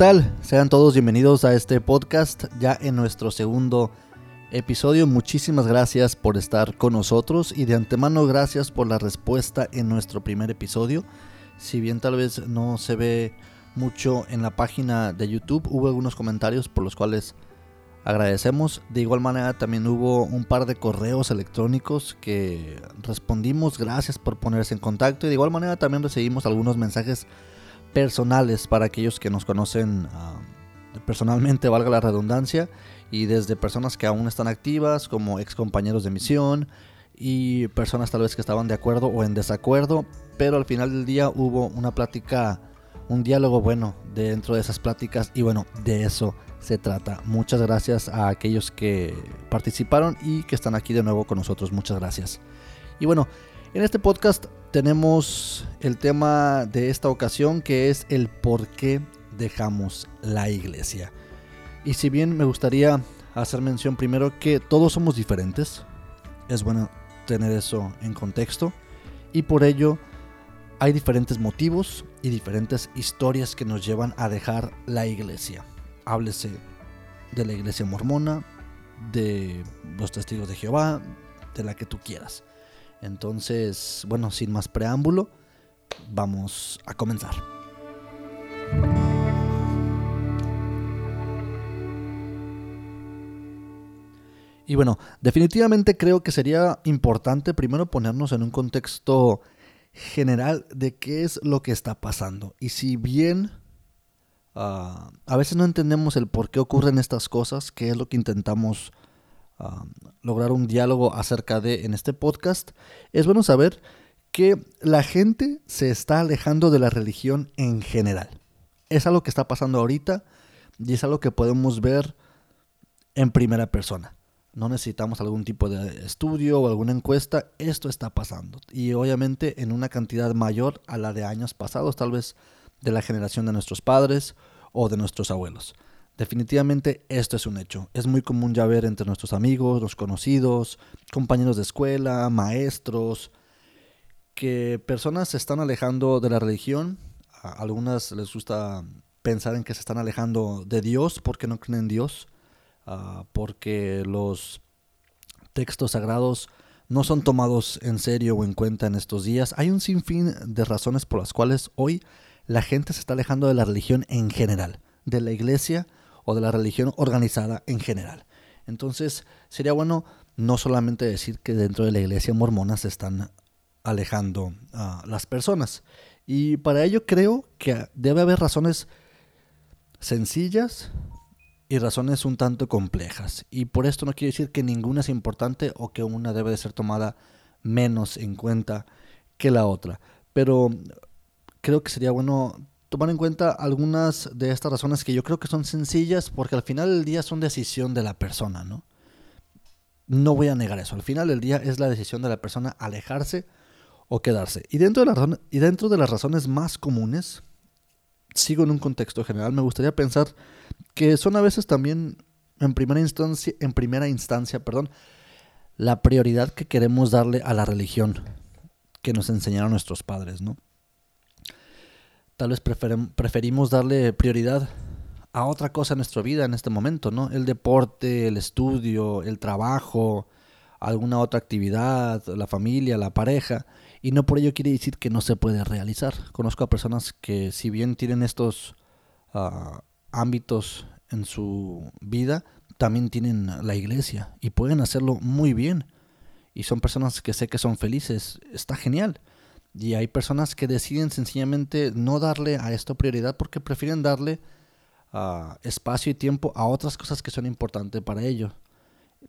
Hola, ¿qué tal? Sean todos bienvenidos a este podcast ya en nuestro segundo episodio. Muchísimas gracias por estar con nosotros y de antemano gracias por la respuesta en nuestro primer episodio. Si bien tal vez no se ve mucho en la página de YouTube, hubo algunos comentarios por los cuales agradecemos. De igual manera también hubo un par de correos electrónicos que respondimos. Gracias por ponerse en contacto. Y de igual manera también recibimos algunos mensajes personales para aquellos que nos conocen ah, personalmente, valga la redundancia. Y desde personas que aún están activas, como ex compañeros de misión, y personas tal vez que estaban de acuerdo o en desacuerdo, pero al final del día hubo una plática, un diálogo bueno dentro de esas pláticas y bueno, de eso se trata. Muchas gracias a aquellos que participaron y que están aquí de nuevo con nosotros. Muchas gracias. Y bueno, en este podcast tenemos el tema de esta ocasión que es el por qué dejamos la iglesia. Y si bien me gustaría hacer mención primero que todos somos diferentes, es bueno tener eso en contexto y por ello hay diferentes motivos y diferentes historias que nos llevan a dejar la iglesia háblese de la iglesia mormona, de los testigos de Jehová, de la que tú quieras. Entonces, bueno, sin más preámbulo, vamos a comenzar. Y bueno, definitivamente creo que sería importante primero ponernos en un contexto general de qué es lo que está pasando. Y si bien Ah, a veces no entendemos el por qué ocurren estas cosas, que es lo que intentamos lograr un diálogo acerca de en este podcast. Es bueno saber que la gente se está alejando de la religión en general. Es algo que está pasando ahorita y es algo que podemos ver en primera persona. No necesitamos algún tipo de estudio o alguna encuesta, esto está pasando. Y obviamente en una cantidad mayor a la de años pasados, tal vez de la generación de nuestros padres o de nuestros abuelos. Definitivamente esto es un hecho. Es muy común ya ver entre nuestros amigos, los conocidos, compañeros de escuela, maestros, que personas se están alejando de la religión. A algunas les gusta pensar en que se están alejando de Dios porque no creen en Dios, ah, porque los textos sagrados no son tomados en serio o en cuenta en estos días. Hay un sinfín de razones por las cuales hoy la gente se está alejando de la religión en general, de la iglesia o de la religión organizada en general. Entonces, sería bueno no solamente decir que dentro de la iglesia mormona se están alejando a las personas. Y para ello creo que debe haber razones sencillas y razones un tanto complejas. Y por esto no quiere decir que ninguna es importante o que una debe de ser tomada menos en cuenta que la otra. Pero creo que sería bueno tomar en cuenta algunas de estas razones que yo creo que son sencillas porque al final del día son decisión de la persona, ¿no? No voy a negar eso. Al final del día es la decisión de la persona alejarse o quedarse. Y dentro de, la y dentro de las razones más comunes, sigo en un contexto general, me gustaría pensar que son a veces también en primera instancia, en primera instancia, perdón, la prioridad que queremos darle a la religión que nos enseñaron nuestros padres, ¿no? Tal vez preferimos darle prioridad a otra cosa en nuestra vida en este momento, ¿no? El deporte, el estudio, el trabajo, alguna otra actividad, la familia, la pareja, y no por ello quiere decir que no se puede realizar. Conozco a personas que si bien tienen estos ah, ámbitos en su vida, también tienen la iglesia y pueden hacerlo muy bien. Y son personas que sé que son felices, está genial. Y hay personas que deciden sencillamente no darle a esto prioridad porque prefieren darle ah, espacio y tiempo a otras cosas que son importantes para ellos.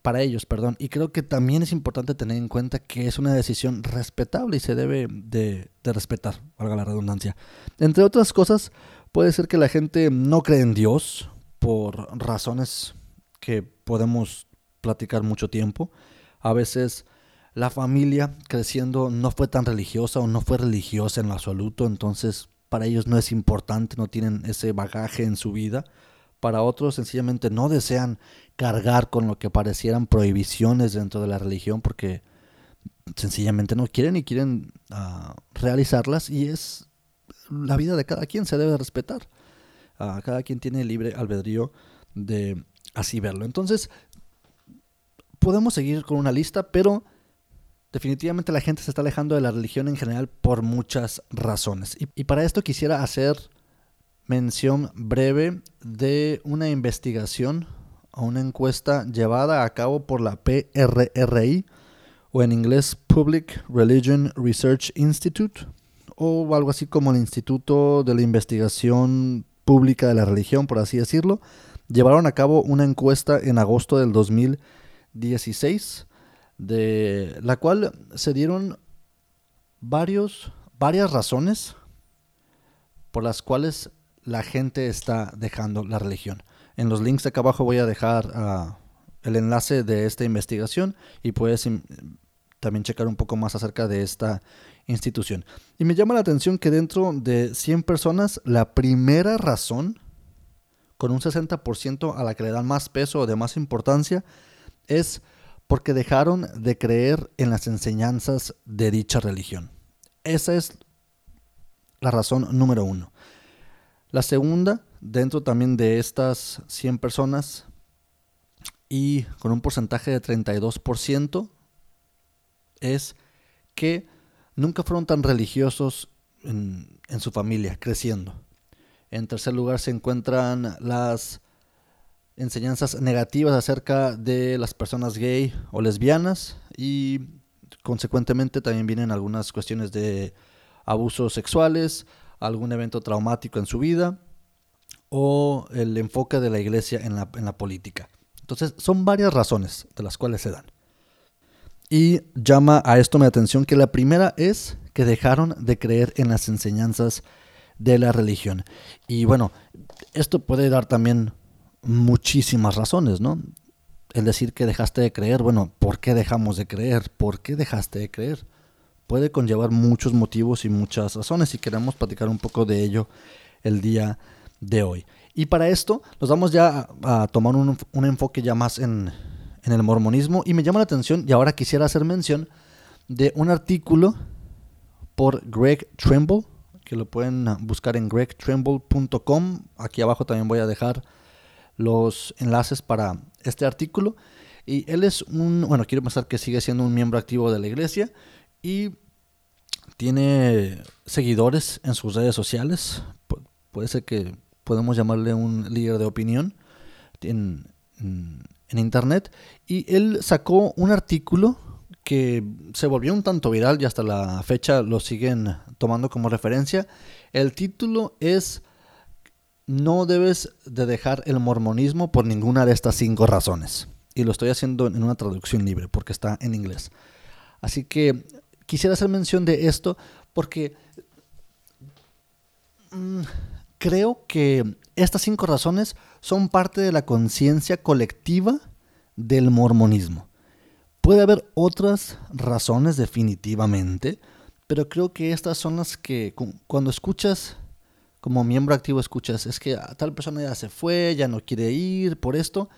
Para ellos, perdón. Y creo que también es importante tener en cuenta que es una decisión respetable y se debe de, respetar, valga la redundancia. Entre otras cosas, puede ser que la gente no cree en Dios por razones que podemos platicar mucho tiempo. A veces la familia creciendo no fue tan religiosa o no fue religiosa en lo absoluto, entonces para ellos no es importante, no tienen ese bagaje en su vida. Para otros sencillamente no desean cargar con lo que parecieran prohibiciones dentro de la religión porque sencillamente no quieren y quieren ah, realizarlas y es la vida de cada quien se debe respetar. Ah, cada quien tiene libre albedrío de así verlo. Entonces, podemos seguir con una lista, pero definitivamente la gente se está alejando de la religión en general por muchas razones. Y, para esto quisiera hacer mención breve de una investigación o una encuesta llevada a cabo por la PRRI o en inglés Public Religion Research Institute o algo así como el Instituto de la Investigación Pública de la Religión, por así decirlo, llevaron a cabo una encuesta en agosto del 2016, de la cual se dieron varios, varias razones por las cuales la gente está dejando la religión. En los links de acá abajo voy a dejar ah, el enlace de esta investigación y puedes también checar un poco más acerca de esta institución. Y me llama la atención que dentro de 100 personas, la primera razón, con un 60% a la que le dan más peso o de más importancia, es porque dejaron de creer en las enseñanzas de dicha religión. Esa es la razón número uno. La segunda, dentro también de estas 100 personas y con un porcentaje de 32%, es que nunca fueron tan religiosos en, su familia, creciendo. En tercer lugar se encuentran las enseñanzas negativas acerca de las personas gay o lesbianas y consecuentemente también vienen algunas cuestiones de abusos sexuales, algún evento traumático en su vida o el enfoque de la iglesia en la, en la política. Entonces son varias razones de las cuales se dan. Y llama a esto mi atención que la primera es que dejaron de creer en las enseñanzas de la religión. Y bueno, esto puede dar también muchísimas razones, ¿no? El decir que dejaste de creer, bueno, ¿por qué dejamos de creer? ¿Por qué dejaste de creer? Puede conllevar muchos motivos y muchas razones y queremos platicar un poco de ello el día de hoy. Y para esto nos vamos ya a, tomar un, un enfoque ya más en, en el mormonismo y me llama la atención y ahora quisiera hacer mención de un artículo por Greg Trimble, que lo pueden buscar en gregtrimble.com. Aquí abajo también voy a dejar los enlaces para este artículo. Y él es un, bueno, quiero pensar que sigue siendo un miembro activo de la iglesia y tiene seguidores en sus redes sociales. puede ser que podemos llamarle un líder de opinión en, en internet y él sacó un artículo que se volvió un tanto viral y hasta la fecha lo siguen tomando como referencia. El título es No debes de dejar el mormonismo por ninguna de estas cinco razones. Y lo estoy haciendo en una traducción libre porque está en inglés. Así que quisiera hacer mención de esto porque mm, creo que estas cinco razones son parte de la conciencia colectiva del mormonismo. Puede haber otras razones definitivamente, pero creo que estas son las que cuando escuchas, como miembro activo escuchas, es que tal persona ya se fue, ya no quiere ir por esto,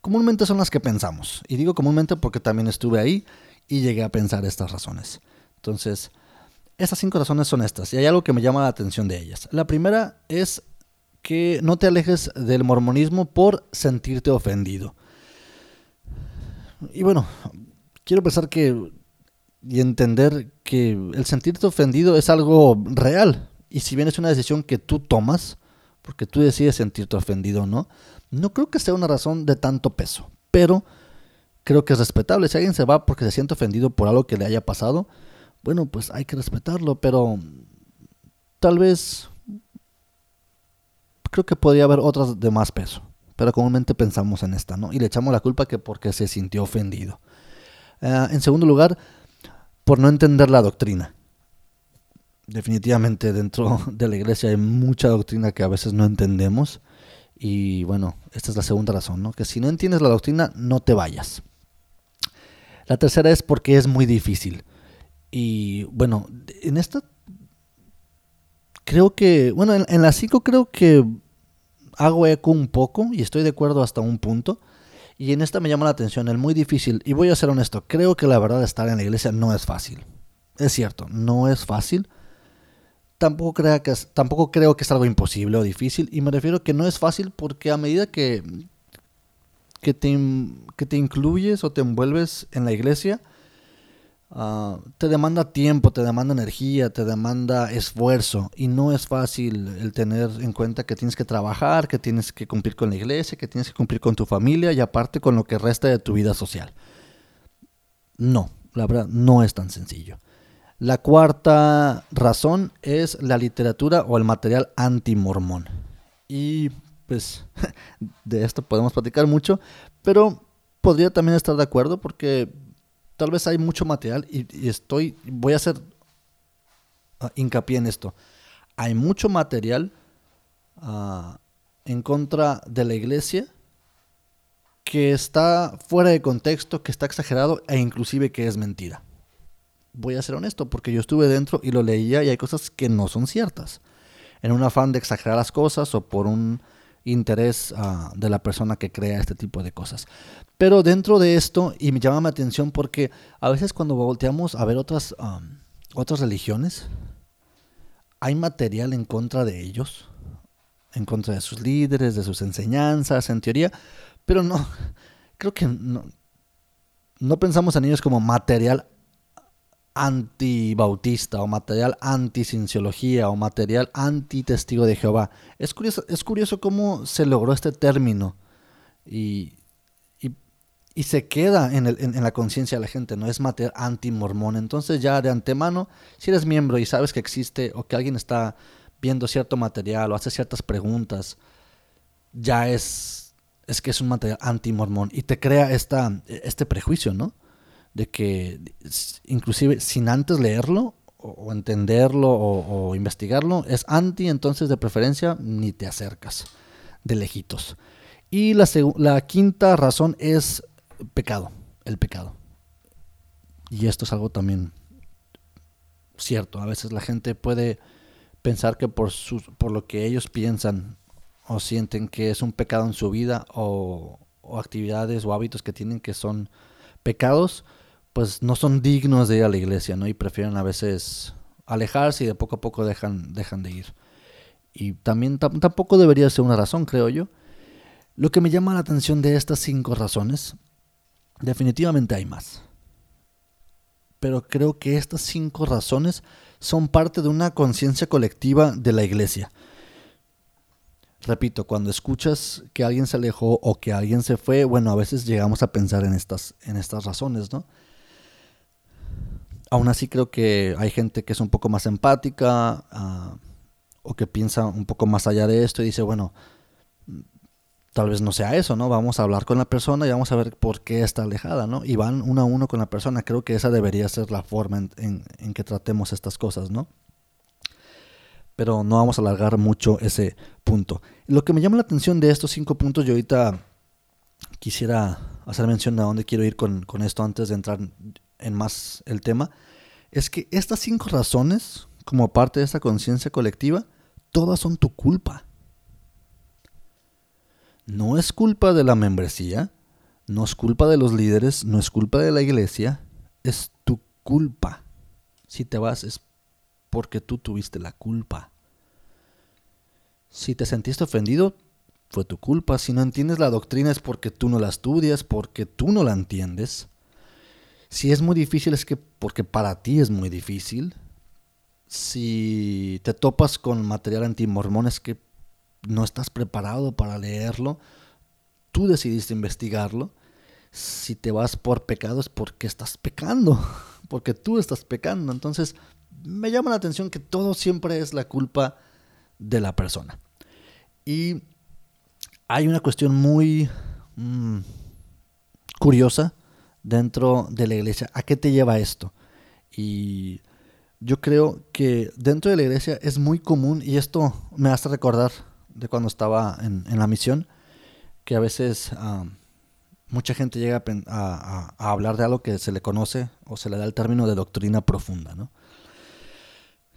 comúnmente son las que pensamos. Y digo comúnmente porque también estuve ahí y llegué a pensar estas razones. Entonces, estas cinco razones son estas, y hay algo que me llama la atención de ellas. La primera es que no te alejes del mormonismo por sentirte ofendido. Y bueno, quiero pensar que y entender que el sentirte ofendido es algo real. Y si bien es una decisión que tú tomas, porque tú decides sentirte ofendido no, no creo que sea una razón de tanto peso. Pero creo que es respetable. Si alguien se va porque se siente ofendido por algo que le haya pasado, bueno, pues hay que respetarlo. Pero tal vez creo que podría haber otras de más peso. Pero comúnmente pensamos en esta, ¿no? Y le echamos la culpa que porque se sintió ofendido. Ah, en segundo lugar, por no entender la doctrina. Definitivamente dentro de la iglesia hay mucha doctrina que a veces no entendemos. Y bueno, esta es la segunda razón, ¿no? Que si no entiendes la doctrina, no te vayas. La tercera es porque es muy difícil. Y bueno, en esta creo que, bueno, en, en la 5 creo que hago eco un poco y estoy de acuerdo hasta un punto. Y en esta me llama la atención el muy difícil. Y voy a ser honesto, creo que la verdad estar en la iglesia no es fácil. Es cierto, no es fácil. Tampoco, crea que tampoco creo que es algo imposible o difícil. Y me refiero que no es fácil porque a medida que, que, te, que te incluyes o te envuelves en la iglesia, ah, te demanda tiempo, te demanda energía, te demanda esfuerzo. Y no es fácil el tener en cuenta que tienes que trabajar, que tienes que cumplir con la iglesia, que tienes que cumplir con tu familia y aparte con lo que resta de tu vida social. No, la verdad, no es tan sencillo. La cuarta razón es la literatura o el material antimormón. Y pues de esto podemos platicar mucho, pero podría también estar de acuerdo porque tal vez hay mucho material y, estoy, voy a hacer ah, hincapié en esto. Hay mucho material ah, en contra de la iglesia que está fuera de contexto, que está exagerado e inclusive que es mentira voy a ser honesto, porque yo estuve dentro y lo leía y hay cosas que no son ciertas. En un afán de exagerar las cosas o por un interés ah, de la persona que crea este tipo de cosas. Pero dentro de esto, y me llama mi atención porque a veces cuando volteamos a ver otras, otras religiones, hay material en contra de ellos, en contra de sus líderes, de sus enseñanzas, en teoría, pero no, creo que no, no pensamos en ellos como material antibautista o material anti-cienciología o material anti-testigo de Jehová. Es curioso, es curioso cómo se logró este término y, y, se queda en, el, en, la conciencia de la gente, no es material anti-mormón. Entonces ya de antemano, si eres miembro y sabes que existe o que alguien está viendo cierto material o hace ciertas preguntas, ya es, es que es un material anti-mormón y te crea esta, este prejuicio, ¿no? De que inclusive sin antes leerlo o, entenderlo o, investigarlo, es anti, entonces de preferencia ni te acercas de lejitos. Y la, la quinta razón es pecado, el pecado. Y esto es algo también cierto. A veces la gente puede pensar que por, sus, por lo que ellos piensan o sienten que es un pecado en su vida o, o actividades o hábitos que tienen que son pecados, pues no son dignos de ir a la iglesia, ¿no? Y prefieren a veces alejarse y de poco a poco dejan, de ir. Y también tampoco debería ser una razón, creo yo. Lo que me llama la atención de estas cinco razones, definitivamente hay más. Pero creo que estas cinco razones son parte de una conciencia colectiva de la iglesia. Repito, cuando escuchas que alguien se alejó o que alguien se fue, bueno, a veces llegamos a pensar en estas, en estas razones, ¿no? Aún así creo que hay gente que es un poco más empática ah, o que piensa un poco más allá de esto y dice, bueno, tal vez no sea eso, ¿no? Vamos a hablar con la persona y vamos a ver por qué está alejada, ¿no? Y van uno a uno con la persona. Creo que esa debería ser la forma en, que tratemos estas cosas, ¿no? Pero no vamos a alargar mucho ese punto. Lo que me llama la atención de estos cinco puntos, yo ahorita quisiera hacer mención de dónde quiero ir con esto antes de entrar en más el tema, es que estas cinco razones, como parte de esa conciencia colectiva, todas son tu culpa. No es culpa de la membresía, no es culpa de los líderes, no es culpa de la iglesia, es tu culpa. Si te vas es porque tú tuviste la culpa. Si te sentiste ofendido, fue tu culpa. Si no entiendes la doctrina es porque tú no la estudias, porque tú no la entiendes. Si es muy difícil es que porque para ti es muy difícil. Si te topas con material antimormón es que no estás preparado para leerlo. Tú decidiste investigarlo. Si te vas por pecado es porque estás pecando, porque tú estás pecando. Entonces me llama la atención que todo siempre es la culpa de la persona. Y hay una cuestión muy mm, curiosa dentro de la iglesia. ¿A qué te lleva esto? Y yo creo que dentro de la iglesia es muy común, y esto me hace recordar de cuando estaba en, la misión, que a veces mucha gente llega a, hablar de algo que se le conoce o se le da el término de doctrina profunda, ¿no?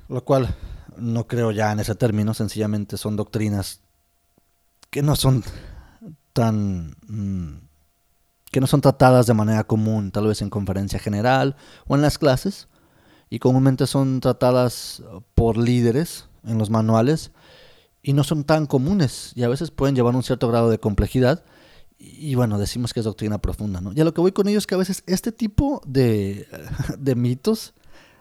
Lo cual no creo ya en ese término, sencillamente son doctrinas que no son tan... Mm, que no son tratadas de manera común, tal vez en conferencia general o en las clases, y comúnmente son tratadas por líderes en los manuales y no son tan comunes y a veces pueden llevar un cierto grado de complejidad y bueno, decimos que es doctrina profunda, ¿no? Y lo que voy con ello es que a veces este tipo de, de mitos,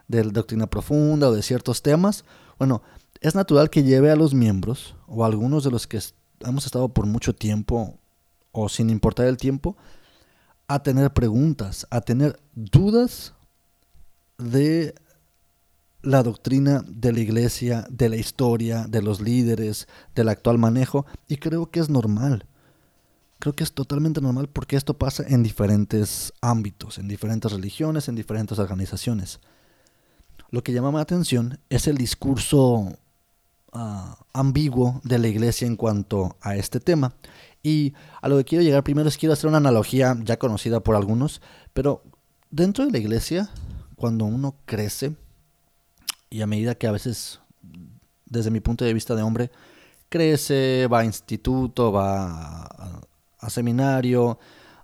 de doctrina profunda o de ciertos temas, bueno, es natural que lleve a los miembros o a algunos de los que hemos estado por mucho tiempo o sin importar el tiempo, a tener preguntas, a tener dudas de la doctrina de la iglesia, de la historia, de los líderes, del actual manejo, y creo que es normal. Creo que es totalmente normal porque esto pasa en diferentes ámbitos, en diferentes religiones, en diferentes organizaciones. Lo que llama mi atención es el discurso ah, ambiguo de la iglesia en cuanto a este tema. Y a lo que quiero llegar primero es quiero hacer una analogía ya conocida por algunos, pero dentro de la iglesia, cuando uno crece, y a medida que a veces, desde mi punto de vista de hombre, crece, va a instituto, va a, seminario,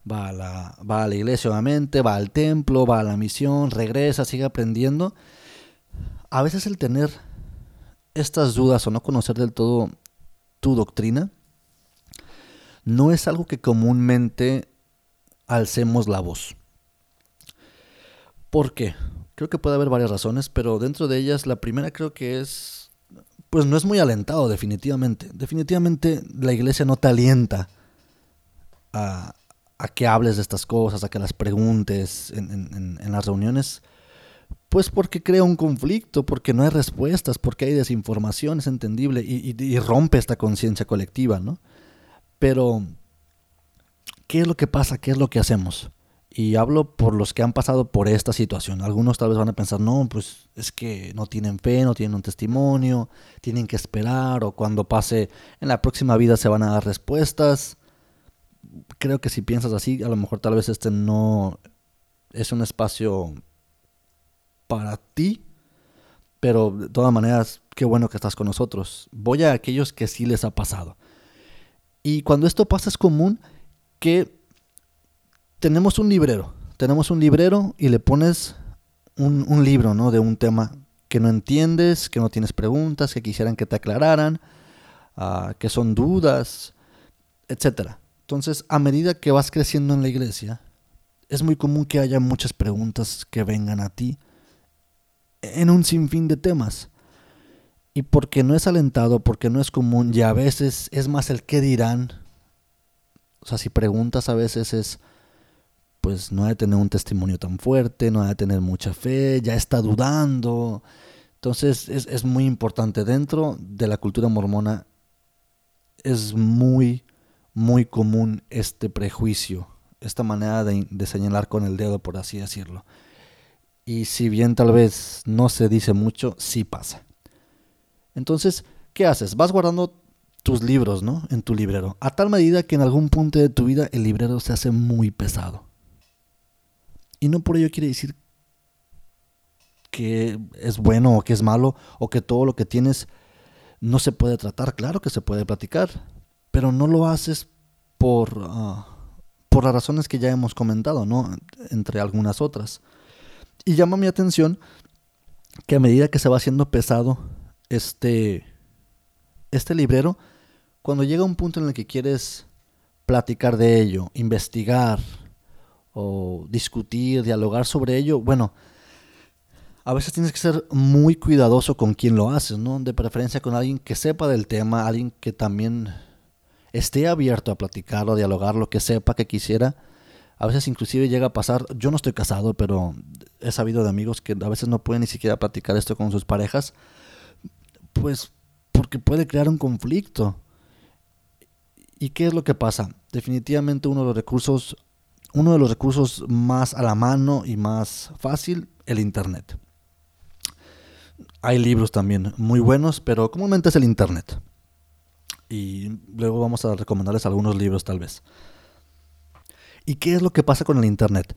va a, la, va a la iglesia obviamente, va al templo, va a la misión, regresa, sigue aprendiendo. A veces el tener estas dudas o no conocer del todo tu doctrina, no es algo que comúnmente alcemos la voz. ¿Por qué? Creo que puede haber varias razones, pero dentro de ellas la primera creo que es, pues no es muy alentado definitivamente. Definitivamente la iglesia no te alienta a, que hables de estas cosas, a que las preguntes en, las reuniones, pues porque crea un conflicto, porque no hay respuestas, porque hay desinformación, es entendible, y, y rompe esta conciencia colectiva, ¿no? Pero, ¿qué es lo que pasa? ¿Qué es lo que hacemos? Y hablo por los que han pasado por esta situación. Algunos tal vez van a pensar, no, pues es que no tienen fe, no tienen un testimonio, tienen que esperar, o cuando pase en la próxima vida se van a dar respuestas creo que si piensas así, a lo mejor tal vez este no es un espacio para ti, pero de todas maneras, qué bueno que estás con nosotros. Voy a aquellos que sí les ha pasado. Y cuando esto pasa es común que tenemos un librero, tenemos un librero y le pones un, libro, ¿no? De un tema que no entiendes, que no tienes preguntas, que quisieran que te aclararan, ah, que son dudas, etcétera. Entonces, a medida que vas creciendo en la iglesia, es muy común que haya muchas preguntas que vengan a ti en un sinfín de temas. Y porque no es alentado, porque no es común, y a veces es más el qué dirán. O sea, si preguntas a veces es, pues no ha de tener un testimonio tan fuerte, no ha de tener mucha fe, ya está dudando. Entonces es, es muy importante. Dentro de la cultura mormona es muy muy común este prejuicio, esta manera de, señalar con el dedo, por así decirlo. Y si bien tal vez no se dice mucho, sí pasa. Entonces, ¿qué haces? Vas guardando tus libros, ¿no? En tu librero. A tal medida que en algún punto de tu vida el librero se hace muy pesado. Y no por ello quiere decir que es bueno o que es malo o que todo lo que tienes no se puede tratar. Claro que se puede platicar pero no lo haces por, ah, por las razones que ya hemos comentado, ¿no? Entre algunas otras. Y llama mi atención que a medida que se va haciendo pesado este, este librero, cuando llega un punto en el que quieres platicar de ello, investigar o discutir, dialogar sobre ello, bueno, a veces tienes que ser muy cuidadoso con quien lo haces, ¿no? De preferencia con alguien que sepa del tema, alguien que también esté abierto a platicar o dialogar lo que sepa que quisiera. A veces inclusive llega a pasar, yo no estoy casado, pero he sabido de amigos que a veces no pueden ni siquiera platicar esto con sus parejas, pues porque puede crear un conflicto. ¿Y qué es lo que pasa? Definitivamente uno de los recursos, uno de los recursos más a la mano y más fácil, el internet. Hay libros también muy buenos, pero comúnmente es el internet y luego vamos a recomendarles algunos libros tal vez. ¿Y qué es lo que pasa con el Internet?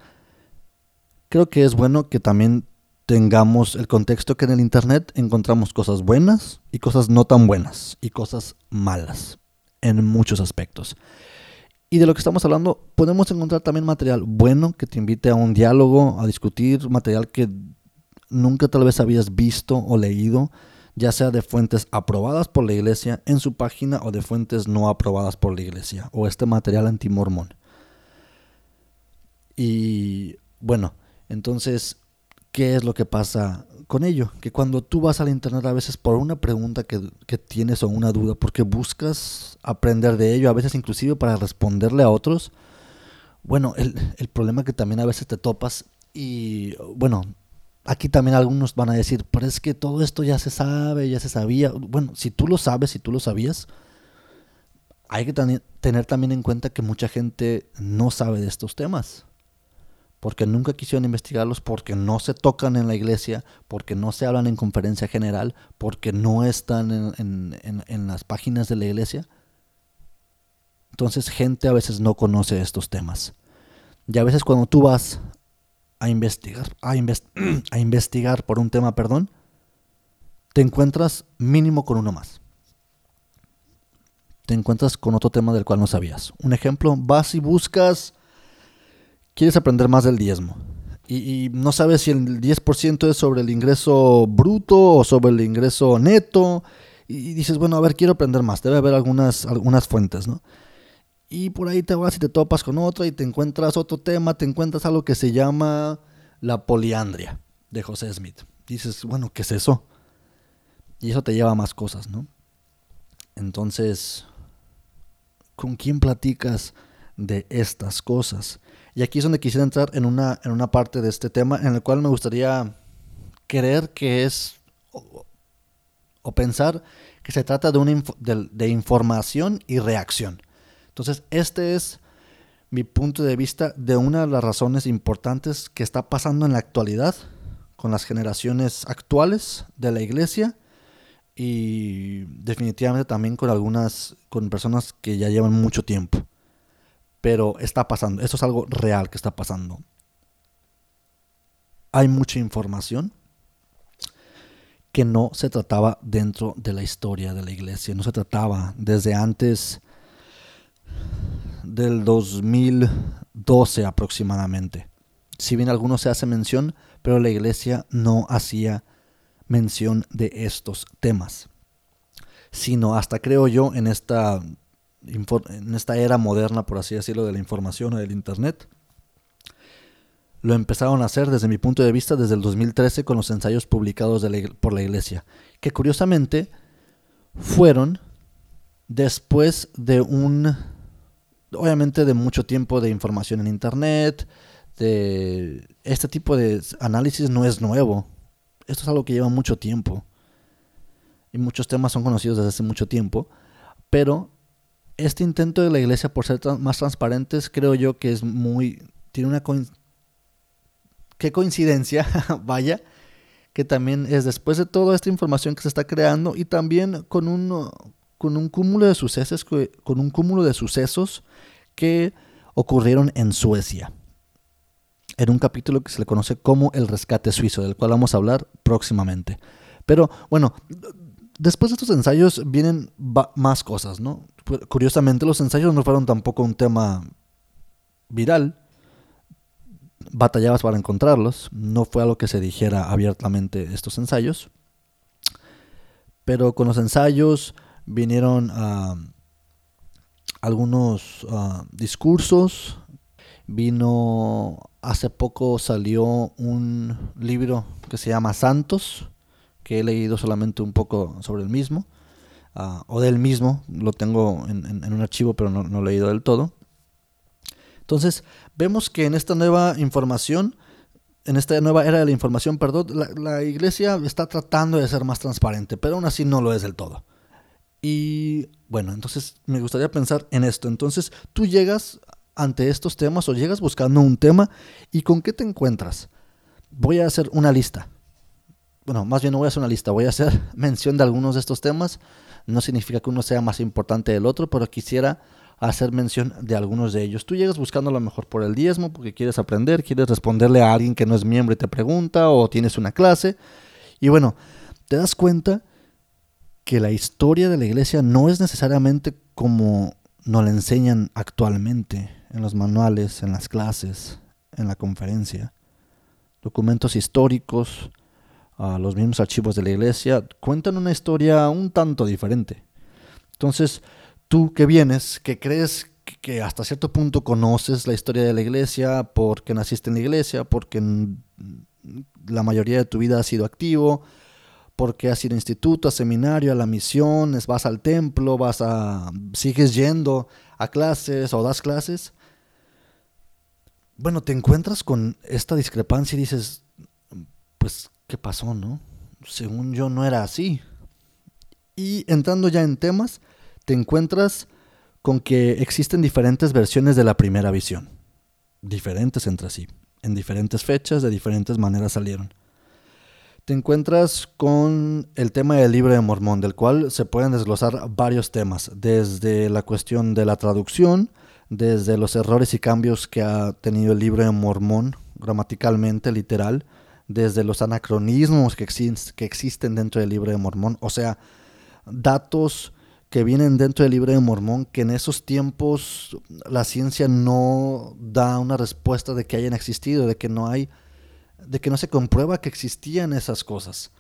Creo que es bueno que también tengamos el contexto que en el Internet encontramos cosas buenas y cosas no tan buenas y cosas malas en muchos aspectos. Y de lo que estamos hablando, podemos encontrar también material bueno que te invite a un diálogo, a discutir, material que nunca tal vez habías visto o leído, ya sea de fuentes aprobadas por la iglesia en su página o de fuentes no aprobadas por la iglesia, o este material antimormón. Y bueno, entonces, ¿qué es lo que pasa con ello? Que cuando tú vas al internet a veces por una pregunta que, tienes o una duda, porque buscas aprender de ello, a veces inclusive para responderle a otros, bueno, el, el problema que también a veces te topas y bueno, aquí también algunos van a decir, pero es que todo esto ya se sabe, ya se sabía. Bueno, si tú lo sabes, si tú lo sabías, hay que tener también en cuenta que mucha gente no sabe de estos temas porque nunca quisieron investigarlos, porque no se tocan en la iglesia, porque no se hablan en conferencia general, porque no están en, las páginas de la iglesia. Entonces gente a veces no conoce estos temas. Y a veces cuando tú vas a investigar, a investigar por un tema, perdón, te encuentras mínimo con uno más. Te encuentras con otro tema del cual no sabías. Un ejemplo, vas y buscas quieres aprender más del diezmo y, no sabes si el 10% es sobre el ingreso bruto o sobre el ingreso neto y dices, bueno, a ver, quiero aprender más, debe haber algunas, algunas fuentes, ¿no? Y por ahí te vas y te topas con otra y te encuentras otro tema, te encuentras algo que se llama la poliandria de José Smith. Dices, bueno, ¿qué es eso? Y eso te lleva a más cosas, ¿no? Entonces, ¿con quién platicas de estas cosas? Y aquí es donde quisiera entrar en una, en una parte de este tema en el cual me gustaría creer que es o, pensar que se trata de, una de, información y reacción. Entonces, este es mi punto de vista de una de las razones importantes que está pasando en la actualidad con las generaciones actuales de la iglesia y definitivamente también con algunas con personas que ya llevan mucho tiempo pero está pasando. Esto es algo real que está pasando. Hay mucha información que no se trataba dentro de la historia de la iglesia, no se trataba desde antes del 2012 aproximadamente. Si bien algunos se hace mención, pero la iglesia no hacía mención de estos temas, sino hasta creo yo en esta en esta era moderna, por así decirlo, de la información o del Internet. Lo empezaron a hacer desde mi punto de vista desde el 2013 con los ensayos publicados por la iglesia, que curiosamente fueron después de un, obviamente de mucho tiempo de información en Internet, de este tipo de análisis no es nuevo, esto es algo que lleva mucho tiempo y muchos temas son conocidos desde hace mucho tiempo, pero este intento de la iglesia por ser más transparentes, creo yo que es muy. Tiene una. Qué coincidencia, vaya, que también es después de toda esta información que se está creando y también con un, con un cúmulo de sucesos, con un cúmulo de sucesos que ocurrieron en Suecia. En un capítulo que se le conoce como el rescate suizo, del cual vamos a hablar próximamente. Pero bueno, después de estos ensayos vienen más cosas, ¿no? Curiosamente los ensayos no fueron tampoco un tema viral. Batallabas para encontrarlos. No fue algo que se dijera abiertamente estos ensayos. Pero con los ensayos vinieron algunos discursos. Vino, hace poco salió un libro que se llama Santos, que he leído solamente un poco sobre el mismo, ah, o del mismo, lo tengo en, un archivo pero no, lo he leído del todo. Entonces, vemos que en esta nueva información, en esta nueva era de la información, perdón, la, iglesia está tratando de ser más transparente, pero aún así no lo es del todo. Y bueno, entonces me gustaría pensar en esto. Entonces, tú llegas ante estos temas o llegas buscando un tema y con qué te encuentras. Voy a hacer una lista bueno, más bien no voy a hacer una lista, voy a hacer mención de algunos de estos temas. No significa que uno sea más importante del otro, pero quisiera hacer mención de algunos de ellos. Tú llegas buscando a lo mejor por el diezmo, porque quieres aprender, quieres responderle a alguien que no es miembro y te pregunta, o tienes una clase. Y bueno, te das cuenta que la historia de la iglesia no es necesariamente como nos la enseñan actualmente en los manuales, en las clases, en la conferencia. Documentos históricos, los mismos archivos de la iglesia, cuentan una historia un tanto diferente. Entonces, tú que vienes, que crees que hasta cierto punto conoces la historia de la iglesia porque naciste en la iglesia, porque la mayoría de tu vida has sido activo, porque has ido a instituto, a seminario, a la misión, vas al templo, vas a sigues yendo a clases o das clases. Bueno, te encuentras con esta discrepancia y dices, pues, ¿qué pasó, no? Según yo no era así. Y entrando ya en temas, te encuentras con que existen diferentes versiones de la primera visión, diferentes entre sí, en diferentes fechas, de diferentes maneras salieron. Te encuentras con el tema del libro de Mormón, del cual se pueden desglosar varios temas, desde la cuestión de la traducción, desde los errores y cambios que ha tenido el libro de Mormón, gramaticalmente, literal, desde los anacronismos que, que existen dentro del libro de Mormón, o sea, datos que vienen dentro del libro de Mormón, que en esos tiempos la ciencia no da una respuesta de que hayan existido, de que no hay, de que no se comprueba que existían esas cosas.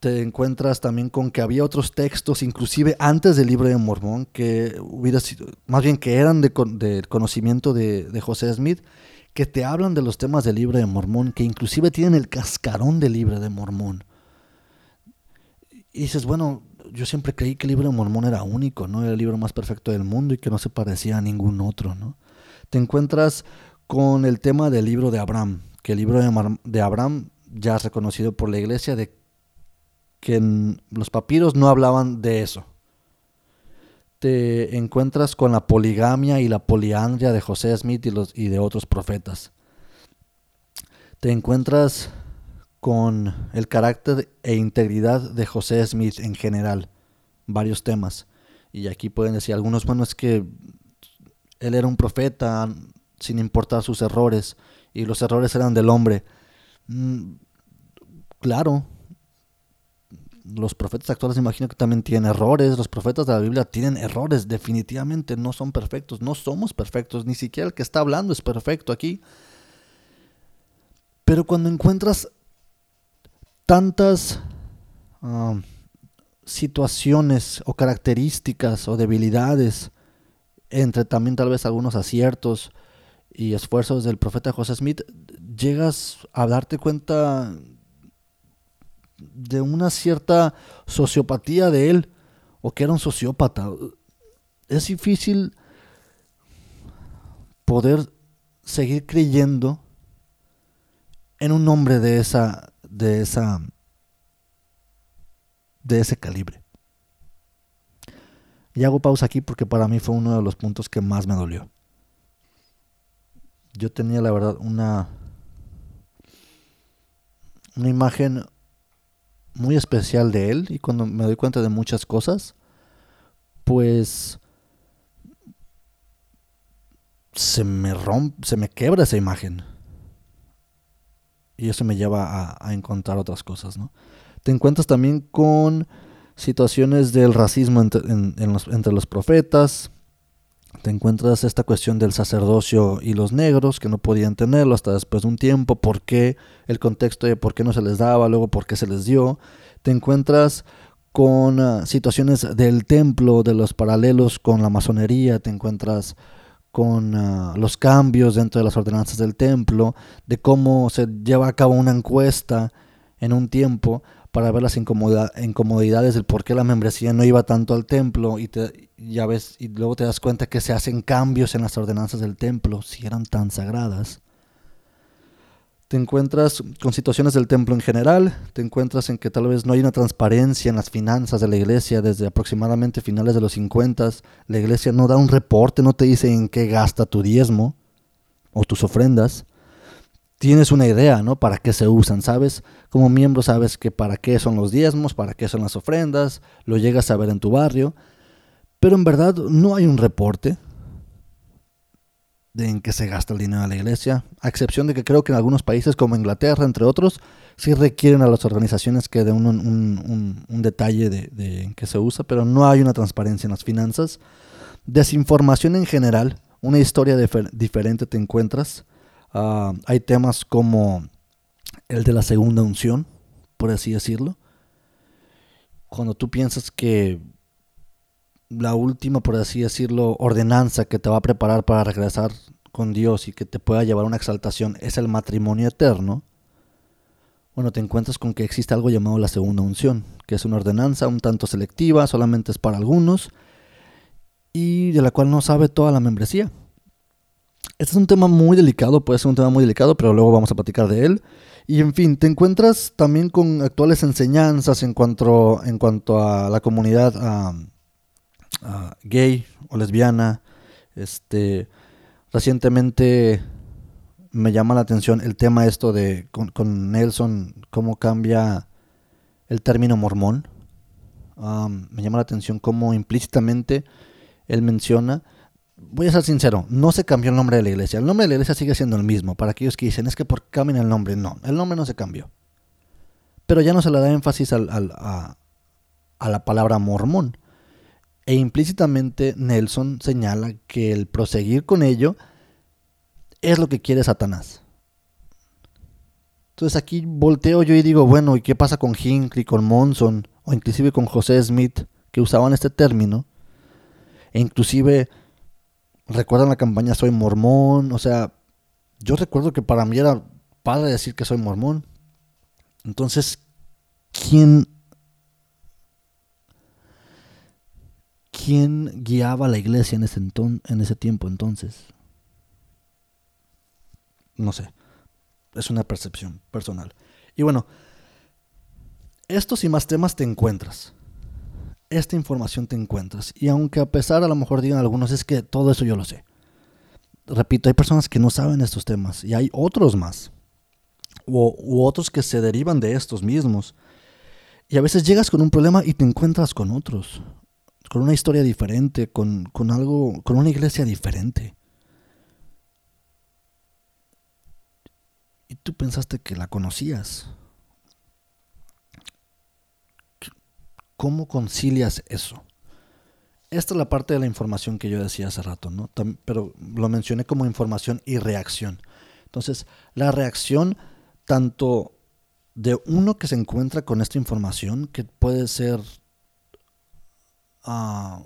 Te encuentras también con que había otros textos, inclusive antes del libro de Mormón, que hubiera sido, más bien que eran de, conocimiento de, de, José Smith, que te hablan de los temas del libro de Mormón, que inclusive tienen el cascarón del libro de Mormón. Y dices, bueno, yo siempre creí que el libro de Mormón era único, ¿no? Era el libro más perfecto del mundo y que no se parecía a ningún otro, ¿no? Te encuentras con el tema del libro de Abraham, que el libro de Abraham ya es reconocido por la iglesia de que los papiros no hablaban de eso. Te encuentras con la poligamia y la poliandria de José Smith y, los, y de otros profetas. Te encuentras con el carácter e integridad de José Smith en general, varios temas. Y aquí pueden decir algunos, bueno, es que él era un profeta sin importar sus errores y los errores eran del hombre. Mm, claro, los profetas actuales imagino que también tienen errores, los profetas de la Biblia tienen errores, definitivamente no son perfectos, no somos perfectos, ni siquiera el que está hablando es perfecto aquí. Pero cuando encuentras tantas um, situaciones o características o debilidades, entre también tal vez algunos aciertos y esfuerzos del profeta José Smith, llegas a darte cuenta de una cierta sociopatía de él, o que era un sociópata. Es difícil poder seguir creyendo en un hombre de esa de esa de ese calibre. Y hago pausa aquí porque para mí fue uno de los puntos que más me dolió. Yo tenía la verdad una una imagen muy especial de él y cuando me doy cuenta de muchas cosas, pues se me rompe, se me quebra esa imagen y eso me lleva a, encontrar otras cosas, ¿no? Te encuentras también con situaciones del racismo entre, los, profetas, te encuentras esta cuestión del sacerdocio y los negros que no podían tenerlo hasta después de un tiempo, por qué, el contexto de por qué no se les daba, luego por qué se les dio. Te encuentras con ah, situaciones del templo, de los paralelos con la masonería, te encuentras con ah, los cambios dentro de las ordenanzas del templo, de cómo se lleva a cabo una encuesta en un tiempo para ver las incomodidades del por qué la membresía no iba tanto al templo y te, ya ves y luego te das cuenta que se hacen cambios en las ordenanzas del templo si eran tan sagradas te encuentras con situaciones del templo en general, te encuentras en que tal vez no hay una transparencia en las finanzas de la iglesia desde aproximadamente finales de los 50. La iglesia no da un reporte, no te dice en qué gasta tu diezmo o tus ofrendas. Tienes una idea, ¿no? Para qué se usan, ¿sabes? Como miembro sabes que para qué son los diezmos, para qué son las ofrendas, lo llegas a ver en tu barrio, pero en verdad no hay un reporte, de en qué se gasta el dinero de la iglesia, a excepción de que creo que en algunos países como Inglaterra, entre otros, sí requieren a las organizaciones que den un, detalle de, en qué se usa, pero no hay una transparencia en las finanzas. Desinformación en general, una historia diferente te encuentras. Ah, hay temas como el de la segunda unción, por así decirlo. Cuando tú piensas que la última, por así decirlo, ordenanza que te va a preparar para regresar con Dios y que te pueda llevar a una exaltación es el matrimonio eterno, bueno, te encuentras con que existe algo llamado la segunda unción, que es una ordenanza un tanto selectiva, solamente es para algunos, y de la cual no sabe toda la membresía. Este es un tema muy delicado, puede ser un tema muy delicado, pero luego vamos a platicar de él. Y en fin, te encuentras también con actuales enseñanzas en cuanto, en cuanto a la comunidad gay o lesbiana. Este, recientemente me llama la atención el tema esto de con, Nelson, cómo cambia el término mormón. me llama la atención cómo implícitamente él menciona, voy a ser sincero, no se cambió el nombre de la iglesia. El nombre de la iglesia sigue siendo el mismo. Para aquellos que dicen, es que por cambian el nombre. No, el nombre no se cambió. Pero ya no se le da énfasis a, a la palabra mormón. E implícitamente Nelson señala que el proseguir con ello es lo que quiere Satanás. Entonces aquí volteo yo y digo, bueno, ¿y qué pasa con Hinckley, con Monson, o inclusive con José Smith, que usaban este término? E inclusive, recuerdan la campaña Soy Mormón, o sea, yo recuerdo que para mí era padre decir que soy mormón. Entonces, ¿quién, quién guiaba a la iglesia en ese, en ese tiempo entonces? No sé. Es una percepción personal. Y bueno, estos y más temas te encuentras. Esta información te encuentras. Y aunque a pesar a lo mejor digan algunos, es que todo eso yo lo sé. Repito, hay personas que no saben estos temas y hay otros más. O, u otros que se derivan de estos mismos. Y a veces llegas con un problema y te encuentras con otros. Con una historia diferente, con, con algo, con una iglesia diferente. y tú pensaste que la conocías. ¿Cómo concilias eso? Esta es la parte de la información que yo decía hace rato, ¿no? pero lo mencioné como información y reacción. Entonces, la reacción tanto de uno que se encuentra con esta información, que puede ser, ah,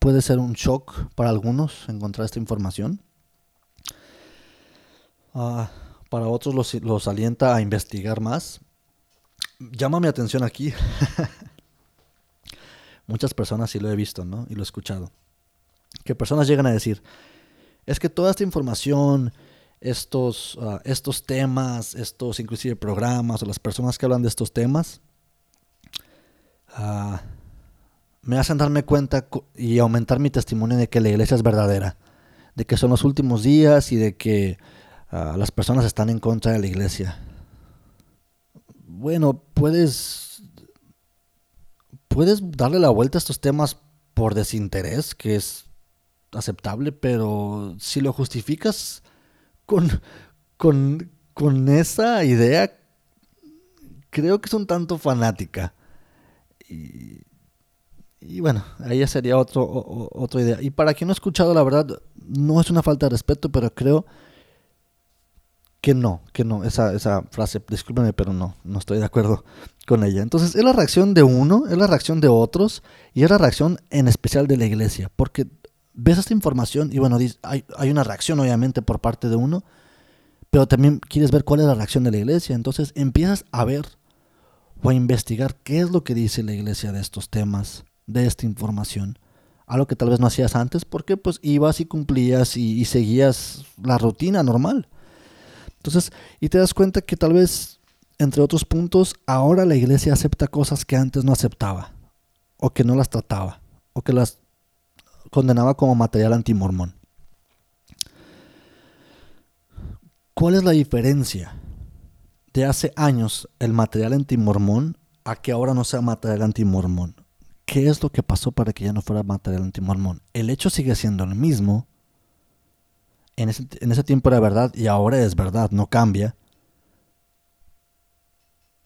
puede ser un shock para algunos encontrar esta información. Uh, para otros los, alienta a investigar más. Llama mi atención aquí. Muchas personas sí lo he visto, ¿no? Y lo he escuchado. Que personas llegan a decir, es que toda esta información, estos, ah, estos temas, estos inclusive programas o las personas que hablan de estos temas, ah, me hacen darme cuenta y aumentar mi testimonio de que la iglesia es verdadera, de que son los últimos días y de que Ah, las personas están en contra de la iglesia. Bueno, puedes, puedes darle la vuelta a estos temas por desinterés, que es aceptable, pero si lo justificas con, con, con esa idea, creo que es un tanto fanática. Y, bueno, ahí ya sería otro, otra idea. Y para quien no ha escuchado, la verdad, no es una falta de respeto, pero creo que no, que no, esa, esa frase, discúlpeme, pero no, no estoy de acuerdo con ella. Entonces, es la reacción de uno, es la reacción de otros, y es la reacción en especial de la iglesia, porque ves esta información y bueno, hay, hay una reacción obviamente por parte de uno, pero también quieres ver cuál es la reacción de la iglesia, entonces empiezas a ver o a investigar qué es lo que dice la iglesia de estos temas, de esta información. Algo que tal vez no hacías antes porque pues ibas y cumplías y seguías la rutina normal. Entonces, y te das cuenta que tal vez, entre otros puntos, ahora la iglesia acepta cosas que antes no aceptaba, o que no las trataba, o que las condenaba como material antimormón. ¿Cuál es la diferencia de hace años el material antimormón a que ahora no sea material antimormón? ¿Qué es lo que pasó para que ya no fuera material antimormón? El hecho sigue siendo el mismo, en ese, tiempo era verdad y ahora es verdad, no cambia.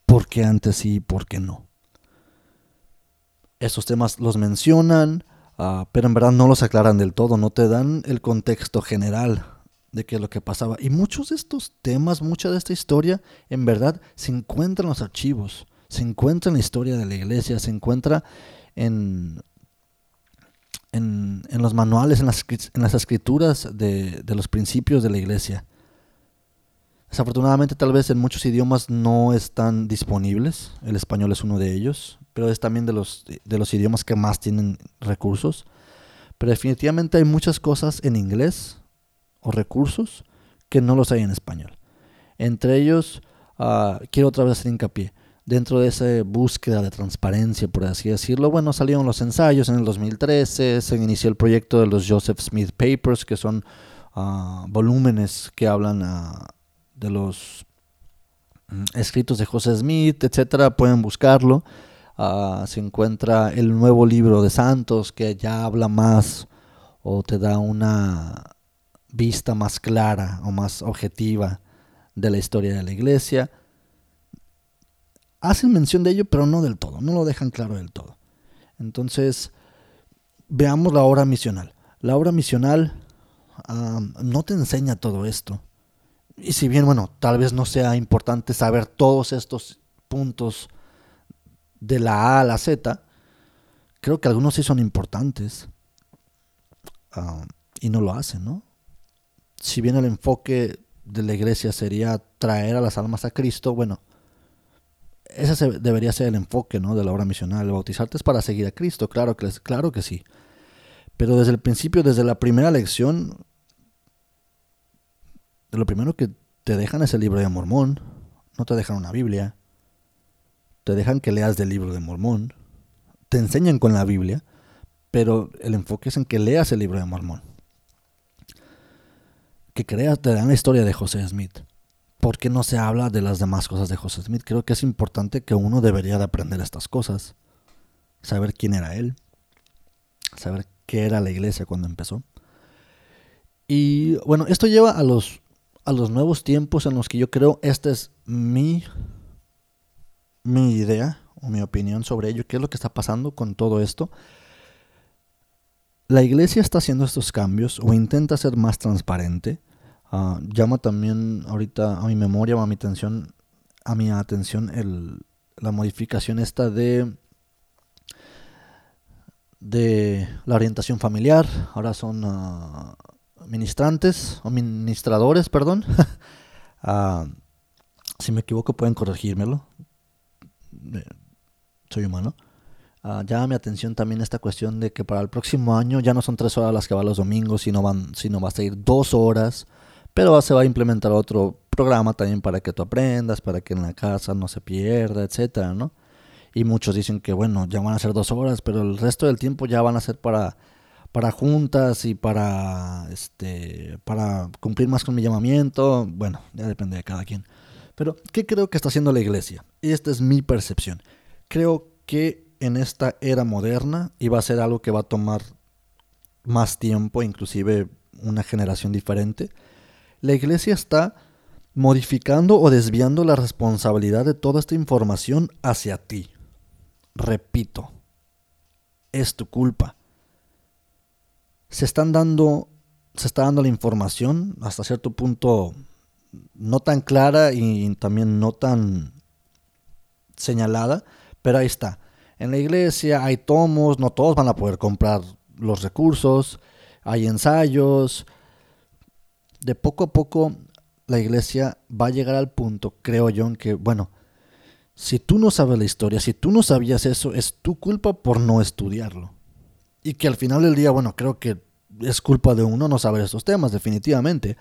Porque antes sí, por qué no? Estos temas los mencionan, ah, pero en verdad no los aclaran del todo, no te dan el contexto general de qué es lo que pasaba. Y muchos de estos temas, mucha de esta historia, en verdad, se encuentra en los archivos, se encuentra en la historia de la iglesia, se encuentra en, en, los manuales, en las, en las escrituras de, de los principios de la iglesia. Desafortunadamente tal vez en muchos idiomas no están disponibles, el español es uno de ellos, pero es también de los, de los idiomas que más tienen recursos. Pero definitivamente hay muchas cosas en inglés o recursos que no los hay en español. Entre ellos, ah, quiero otra vez hacer hincapié, dentro de esa búsqueda de transparencia, por así decirlo, bueno, salieron los ensayos en el 2013, se inició el proyecto de los Joseph Smith Papers, que son ah, volúmenes que hablan uh, de los mm, escritos de José Smith, etcétera, pueden buscarlo. Ah, se encuentra el nuevo libro de Santos que ya habla más o te da una vista más clara o más objetiva de la historia de la iglesia. Hacen mención de ello, pero no del todo, no lo dejan claro del todo. Entonces, veamos la obra misional. La obra misional no te enseña todo esto. Y si bien, bueno, tal vez no sea importante saber todos estos puntos de la A a la Z, creo que algunos sí son importantes. Y no lo hacen, ¿no? Si bien el enfoque de la iglesia sería traer a las almas a Cristo, bueno, ese debería ser el enfoque, ¿no? De la obra misional. Bautizarte es para seguir a Cristo, claro que, claro que sí. Pero desde el principio, desde la primera lección, lo primero que te dejan es el libro de Mormón, no te dejan una Biblia, te dejan que leas del libro de Mormón, te enseñan con la Biblia, pero el enfoque es en que leas el libro de Mormón. Que creas, te dan la historia de José Smith. ¿Por qué no se habla de las demás cosas de José Smith? Creo que es importante que uno debería de aprender estas cosas. Saber quién era él. Saber qué era la iglesia cuando empezó. Y bueno, esto lleva a los a los nuevos tiempos en los que yo creo, esta es mi, mi idea o mi opinión sobre ello, qué es lo que está pasando con todo esto. La iglesia está haciendo estos cambios o intenta ser más transparente. Ah, llama también ahorita a mi memoria o a mi atención, a mi atención el, la modificación esta de de la orientación familiar. Ahora son uh, ministrantes o ministradores, perdón. Ah, si me equivoco pueden corregírmelo. Eh, soy humano. Uh, llama mi atención también esta cuestión de que para el próximo año ya no son tres horas las que van los domingos, sino, van, sino va a ser dos horas. Pero se va a implementar otro programa también para que tú aprendas, para que en la casa no se pierda, etcétera, ¿no? Y muchos dicen que bueno, ya van a ser dos horas, pero el resto del tiempo ya van a ser para para juntas y para este para cumplir más con mi llamamiento, bueno, ya depende de cada quien. Pero ¿qué creo que está haciendo la iglesia? Y esta es mi percepción. Creo que en esta era moderna iba a ser algo que va a tomar más tiempo, inclusive una generación diferente. La iglesia está modificando o desviando la responsabilidad de toda esta información hacia ti. Repito, es tu culpa se están dando, se está dando la información hasta cierto punto no tan clara y también no tan señalada, pero ahí está. En la iglesia hay tomos, no todos van a poder comprar los recursos, hay ensayos. De poco a poco la iglesia va a llegar al punto, creo yo, en que, bueno, si tú no sabes la historia, si tú no sabías eso, es tu culpa por no estudiarlo. Y que al final del día, bueno, creo que es culpa de uno no saber estos temas, definitivamente.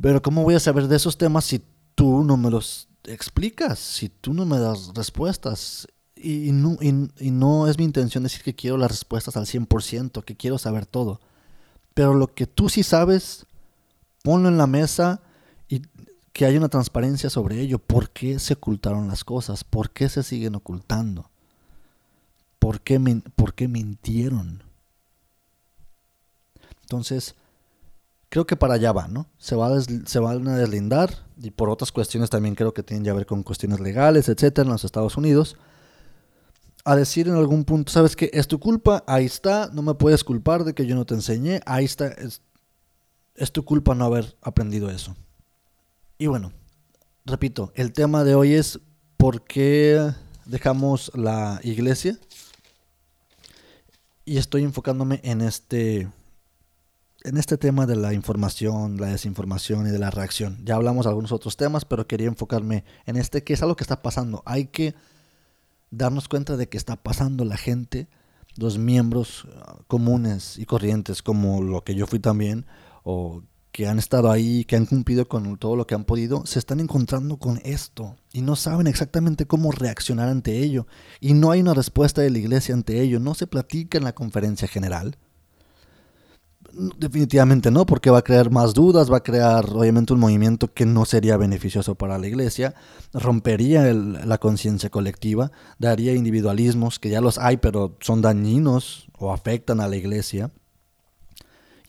Pero ¿cómo voy a saber de esos temas si tú no me los explicas, si tú no me das respuestas? Y, no, y no es mi intención decir que quiero las respuestas al 100%, que quiero saber todo. Pero lo que tú sí sabes, ponlo en la mesa y que haya una transparencia sobre ello. ¿Por qué se ocultaron las cosas? ¿Por qué se siguen ocultando? ¿Por qué, por qué mintieron? Entonces, creo que para allá va, ¿no? Se, va se van a deslindar y por otras cuestiones también creo que tienen que ver con cuestiones legales, etcétera, en los Estados Unidos. A decir en algún punto, ¿sabes qué? Es tu culpa, ahí está, no me puedes culpar de que yo no te enseñé, ahí está. es tu culpa no haber aprendido eso. Y bueno, repito, el tema de hoy es por qué dejamos la iglesia. Y estoy enfocándome en este en este tema de la información, la desinformación y de la reacción. Ya hablamos de algunos otros temas, pero quería enfocarme en este que es algo que está pasando. Hay que darnos cuenta de que está pasando la gente, los miembros ah, comunes y corrientes, como lo que yo fui también, o que han estado ahí, que han cumplido con todo lo que han podido, se están encontrando con esto y no saben exactamente cómo reaccionar ante ello. Y no hay una respuesta de la iglesia ante ello, no se platica en la conferencia general. Definitivamente no, porque va a crear más dudas, va a crear obviamente un movimiento que no sería beneficioso para la iglesia, rompería la conciencia colectiva, daría individualismos que ya los hay, pero son dañinos o afectan a la iglesia.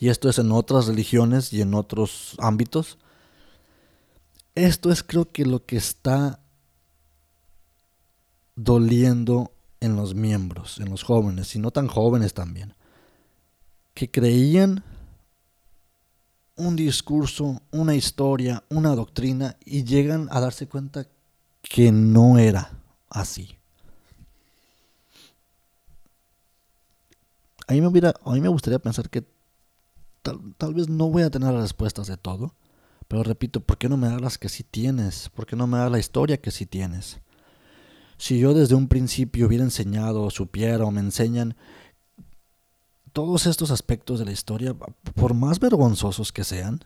Y esto es en otras religiones y en otros ámbitos. Esto es creo que lo que está doliendo en los miembros, en los jóvenes, y no tan jóvenes también que creían un discurso, una historia, una doctrina y llegan a darse cuenta que no era así. A mí me, hubiera, a mí me gustaría pensar que tal, vez no voy a tener las respuestas de todo, pero repito, ¿por qué no me das las que sí tienes? ¿Por qué no me das la historia que sí tienes? Si yo desde un principio hubiera enseñado, supiera o me enseñan todos estos aspectos de la historia, por más vergonzosos que sean,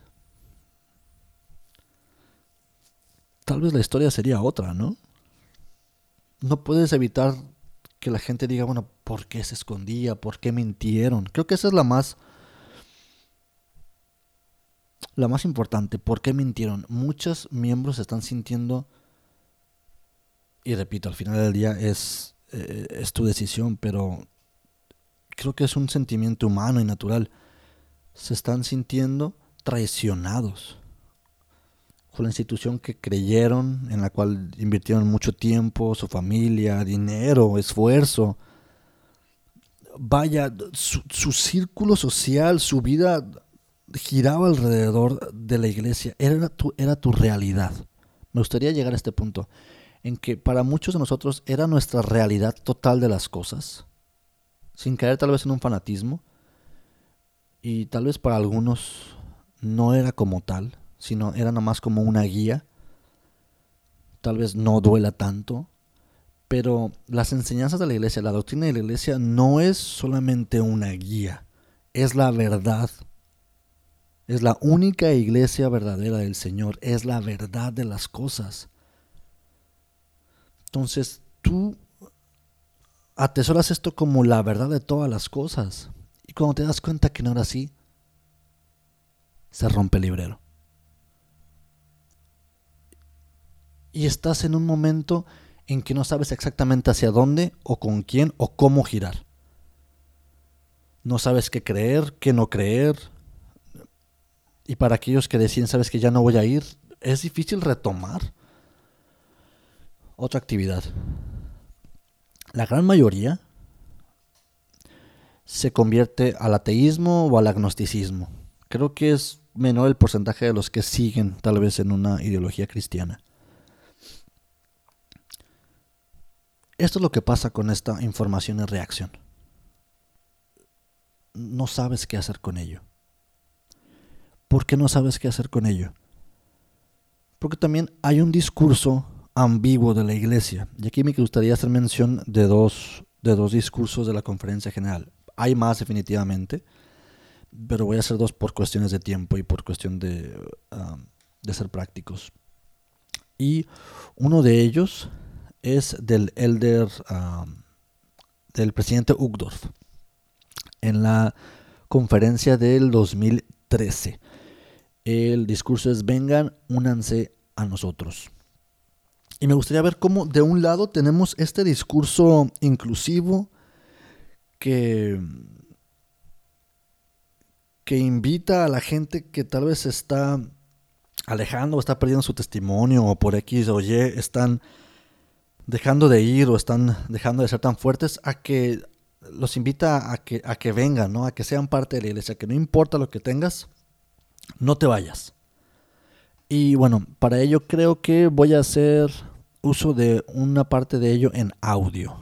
tal vez la historia sería otra, ¿no? No puedes evitar que la gente diga, bueno, ¿por qué se escondía? ¿Por qué mintieron? Creo que esa es la más la más importante, ¿por qué mintieron? Muchos miembros están sintiendo y repito, al final del día eh, es tu decisión, pero creo que es un sentimiento humano y natural. Se están sintiendo traicionados con la institución que creyeron, en la cual invirtieron mucho tiempo, su familia, dinero, esfuerzo. Vaya, su, círculo social, su vida giraba alrededor de la iglesia. Era tu, era tu realidad. Me gustaría llegar a este punto, en que para muchos de nosotros era nuestra realidad total de las cosas sin caer tal vez en un fanatismo. Y tal vez para algunos no era como tal, sino era nada más como una guía. Tal vez no duela tanto, pero las enseñanzas de la iglesia, la doctrina de la iglesia no es solamente una guía, es la verdad. Es la única iglesia verdadera del Señor, es la verdad de las cosas. Entonces, tú atesoras esto como la verdad de todas las cosas. Y cuando te das cuenta que no era así, se rompe el librero. Y estás en un momento en que no sabes exactamente hacia dónde o con quién o cómo girar. No sabes qué creer, qué no creer. Y para aquellos que deciden, sabes que ya no voy a ir, es difícil retomar otra actividad la gran mayoría se convierte al ateísmo o al agnosticismo. Creo que es menor el porcentaje de los que siguen tal vez en una ideología cristiana. Esto es lo que pasa con esta información y reacción. No sabes qué hacer con ello. ¿Por qué no sabes qué hacer con ello? Porque también hay un discurso ambiguo de la iglesia. Y aquí me gustaría hacer mención de dos, de dos discursos de la conferencia general. Hay más definitivamente, pero voy a hacer dos por cuestiones de tiempo y por cuestión de, um, de ser prácticos. Y uno de ellos es del elder, um, del presidente Ugdorf, en la conferencia del 2013. El discurso es, vengan, únanse a nosotros. Y me gustaría ver cómo de un lado tenemos este discurso inclusivo que, que invita a la gente que tal vez está alejando o está perdiendo su testimonio o por X o Y están dejando de ir o están dejando de ser tan fuertes a que los invita a que, a que vengan, ¿no? a que sean parte de la iglesia, que no importa lo que tengas, no te vayas. Y bueno, para ello creo que voy a hacer uso de una parte de ello en audio.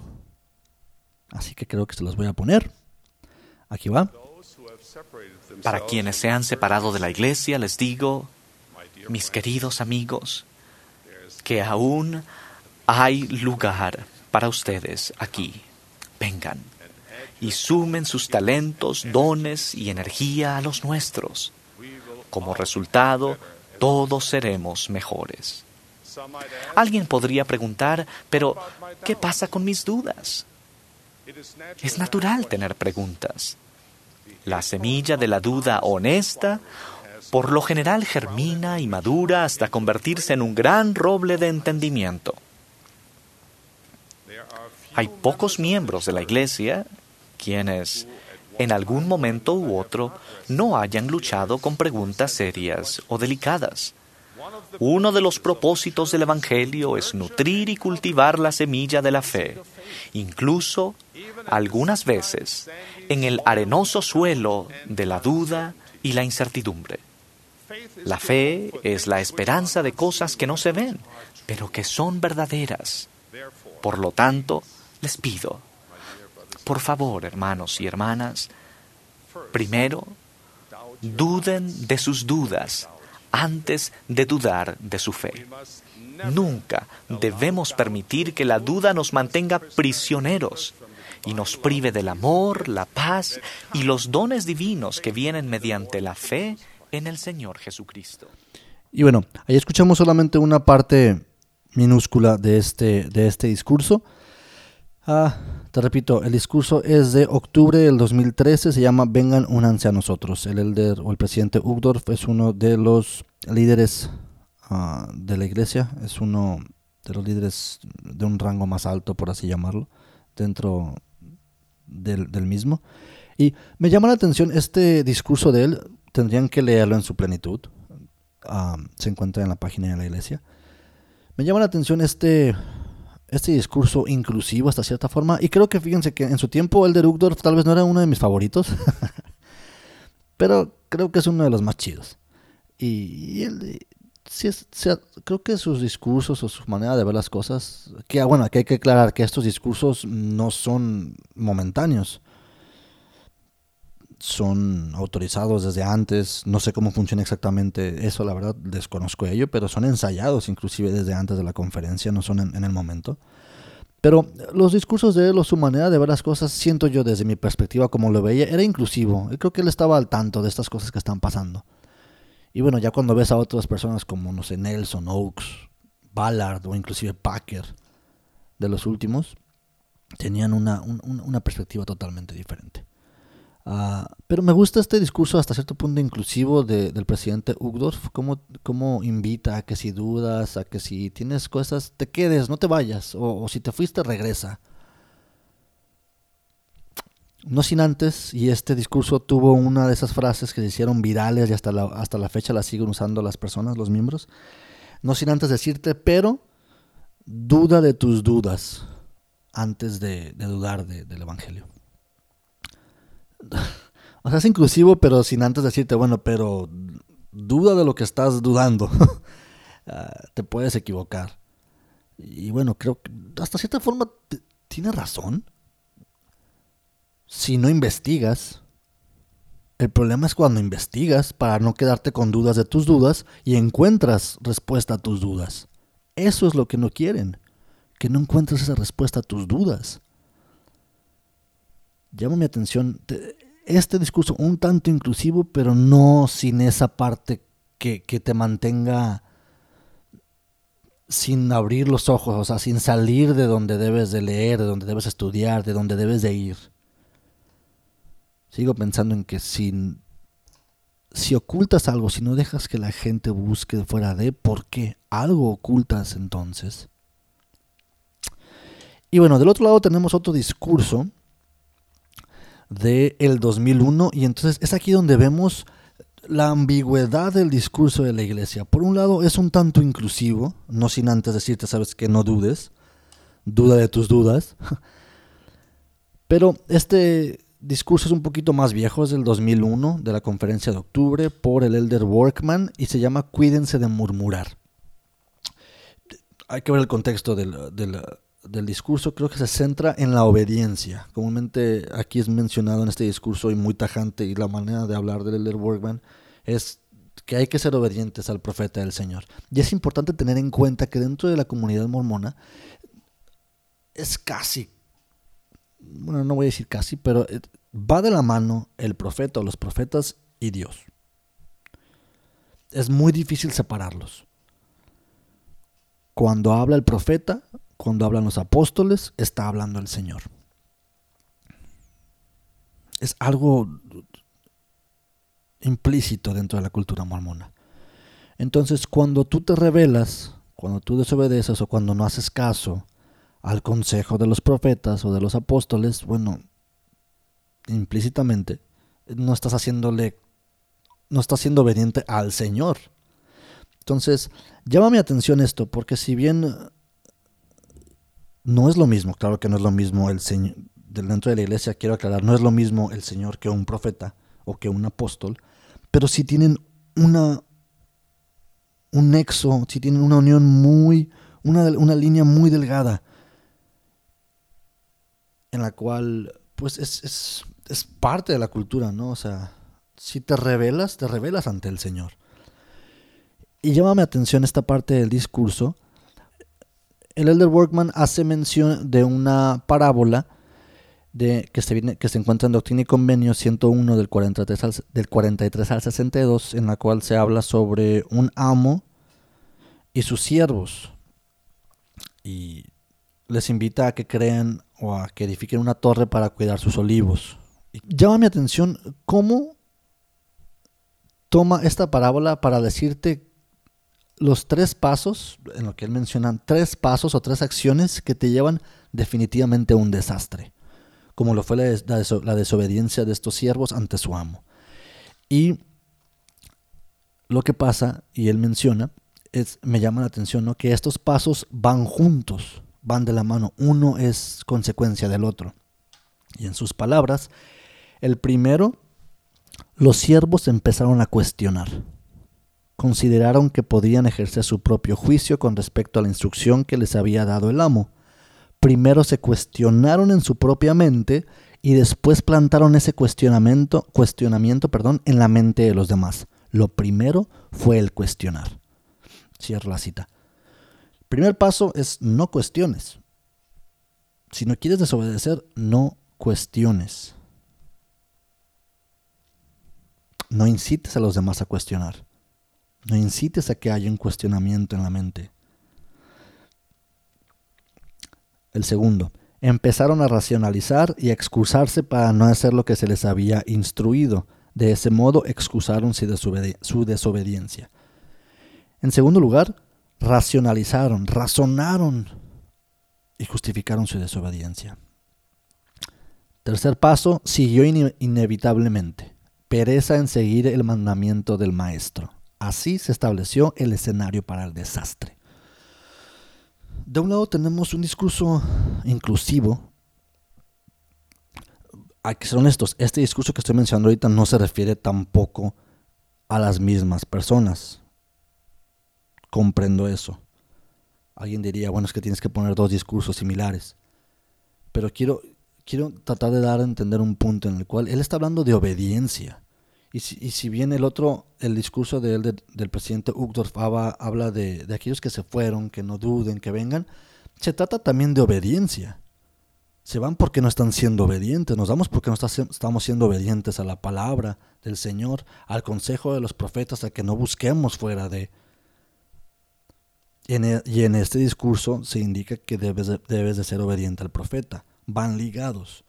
Así que creo que se los voy a poner. Aquí va. Para quienes se han separado de la iglesia, les digo, mis queridos amigos, que aún hay lugar para ustedes aquí. Vengan y sumen sus talentos, dones y energía a los nuestros. Como resultado, todos seremos mejores. Alguien podría preguntar, pero ¿qué pasa con mis dudas? Es natural tener preguntas. La semilla de la duda honesta por lo general germina y madura hasta convertirse en un gran roble de entendimiento. Hay pocos miembros de la Iglesia quienes, en algún momento u otro, no hayan luchado con preguntas serias o delicadas. Uno de los propósitos del Evangelio es nutrir y cultivar la semilla de la fe, incluso, algunas veces, en el arenoso suelo de la duda y la incertidumbre. La fe es la esperanza de cosas que no se ven, pero que son verdaderas. Por lo tanto, les pido, por favor, hermanos y hermanas, primero, duden de sus dudas antes de dudar de su fe. Nunca debemos permitir que la duda nos mantenga prisioneros y nos prive del amor, la paz y los dones divinos que vienen mediante la fe en el Señor Jesucristo. Y bueno, ahí escuchamos solamente una parte minúscula de este, de este discurso. Ah, te repito, el discurso es de octubre del 2013, se llama Vengan únanse a nosotros. El elder o el presidente Ugdorf es uno de los líderes ah, de la iglesia, es uno de los líderes de un rango más alto, por así llamarlo, dentro del, mismo. Y me llama la atención este discurso de él, tendrían que leerlo en su plenitud, ah, se encuentra en la página de la iglesia. Me llama la atención este este discurso inclusivo hasta cierta forma. Y creo que fíjense que en su tiempo el de Rugdorf tal vez no era uno de mis favoritos. pero creo que es uno de los más chidos. Y, él, sí es, creo que sus discursos o su manera de ver las cosas, que ah, bueno, que hay que aclarar que estos discursos no son momentáneos. Son autorizados desde antes, no sé cómo funciona exactamente eso, la verdad desconozco ello, pero son ensayados inclusive desde antes de la conferencia, no son en, el momento. Pero los discursos de él o su manera de ver las cosas, siento yo desde mi perspectiva como lo veía, era inclusivo. Y creo que él estaba al tanto de estas cosas que están pasando. Y bueno, ya cuando ves a otras personas como, no sé, Nelson, Oaks, Ballard o inclusive Packer, de los últimos, tenían una, una perspectiva totalmente diferente. Ah, pero me gusta este discurso hasta cierto punto inclusivo del presidente Ugdorf, cómo, cómo, invita a que si dudas, a que si tienes cosas, te quedes, no te vayas, o, si te fuiste, regresa. No sin antes, y este discurso tuvo una de esas frases que se hicieron virales y hasta la, hasta la fecha las siguen usando las personas, los miembros, no sin antes decirte, pero duda de tus dudas antes de, dudar del Evangelio o sea, es inclusivo, pero sin antes decirte, bueno, pero duda de lo que estás dudando. Ah, te puedes equivocar. Y bueno, creo que hasta cierta forma tiene razón. Si no investigas, el problema es cuando investigas para no quedarte con dudas de tus dudas y encuentras respuesta a tus dudas. Eso es lo que no quieren, que no encuentres esa respuesta a tus dudas llama mi atención este discurso un tanto inclusivo, pero no sin esa parte que, te mantenga sin abrir los ojos, o sea, sin salir de donde debes de leer, de donde debes estudiar, de donde debes de ir. Sigo pensando en que si, si ocultas algo, si no dejas que la gente busque fuera de, ¿por qué? Algo ocultas entonces. Y bueno, del otro lado tenemos otro discurso del el 2001 y entonces es aquí donde vemos la ambigüedad del discurso de la iglesia. Por un lado es un tanto inclusivo, no sin antes decirte, sabes, que no dudes, duda de tus dudas. Pero este discurso es un poquito más viejo, es del 2001, de la conferencia de octubre, por el Elder Workman, y se llama Cuídense de murmurar. Hay que ver el contexto del, del discurso, creo que se centra en la obediencia. Comúnmente aquí es mencionado en este discurso y muy tajante, y la manera de hablar del Elder Workman es que hay que ser obedientes al profeta del Señor. Y es importante tener en cuenta que dentro de la comunidad mormona es casi, bueno, no voy a decir casi, pero eh, va de la mano el profeta o los profetas y Dios. Es muy difícil separarlos. Cuando habla el profeta, cuando hablan los apóstoles, está hablando el Señor. Es algo implícito dentro de la cultura mormona. Entonces, cuando tú te rebelas, cuando tú desobedeces o cuando no haces caso al consejo de los profetas o de los apóstoles, bueno, implícitamente no estás haciéndole, no estás siendo obediente al Señor. Entonces, llama mi atención esto, porque si bien no es lo mismo, claro que no es lo mismo el Señor, dentro de la iglesia quiero aclarar, no es lo mismo el Señor que un profeta o que un apóstol, pero si tienen una un nexo, si tienen una unión muy, una, una línea muy delgada, en la cual, pues es, es, es parte de la cultura, ¿no? O sea, si te revelas, te revelas ante el Señor. Y llámame atención esta parte del discurso. El Elder Workman hace mención de una parábola de, que, se viene, que se encuentra en Doctrina y Convenio 101 del 43, al, del 43 al 62, en la cual se habla sobre un amo y sus siervos. Y les invita a que crean o a que edifiquen una torre para cuidar sus olivos. Llama mi atención cómo toma esta parábola para decirte los tres pasos, en lo que él menciona, tres pasos o tres acciones que te llevan definitivamente a un desastre, como lo fue la, desobediencia de estos siervos ante su amo. Y lo que pasa, y él menciona, es, me llama la atención, ¿no? que estos pasos van juntos van de la mano, uno es consecuencia del otro. Y en sus palabras, el primero, los siervos empezaron a cuestionar. Consideraron que podían ejercer su propio juicio con respecto a la instrucción que les había dado el amo. Primero se cuestionaron en su propia mente y después plantaron ese cuestionamiento, cuestionamiento perdón, en la mente de los demás. Lo primero fue el cuestionar. Cierro la cita. Primer paso es no cuestiones. Si no quieres desobedecer, no cuestiones. No incites a los demás a cuestionar. No incites a que haya un cuestionamiento en la mente. El segundo, empezaron a racionalizar y a excusarse para no hacer lo que se les había instruido. De ese modo excusaron su, desobediencia. En segundo lugar, racionalizaron, razonaron y justificaron su desobediencia. Tercer paso, siguió inevitablemente. Pereza en seguir el mandamiento del maestro. Así se estableció el escenario para el desastre. De un lado tenemos un discurso inclusivo. Hay que ser honestos, este discurso que estoy mencionando ahorita no se refiere tampoco a las mismas personas comprendo eso. Alguien diría, bueno, es que tienes que poner dos discursos similares. Pero quiero, quiero tratar de dar a entender un punto en el cual él está hablando de obediencia. Y si, y si bien el otro, el discurso de él, del presidente Uchtdorf habla de, aquellos que se fueron, que no duden, que vengan, se trata también de obediencia. Se van porque no están siendo obedientes, nos damos porque no estamos siendo obedientes a la palabra del Señor, al consejo de los profetas, a que no busquemos fuera de, e, y en este discurso se indica que debes de, debes de ser obediente al profeta. Van ligados.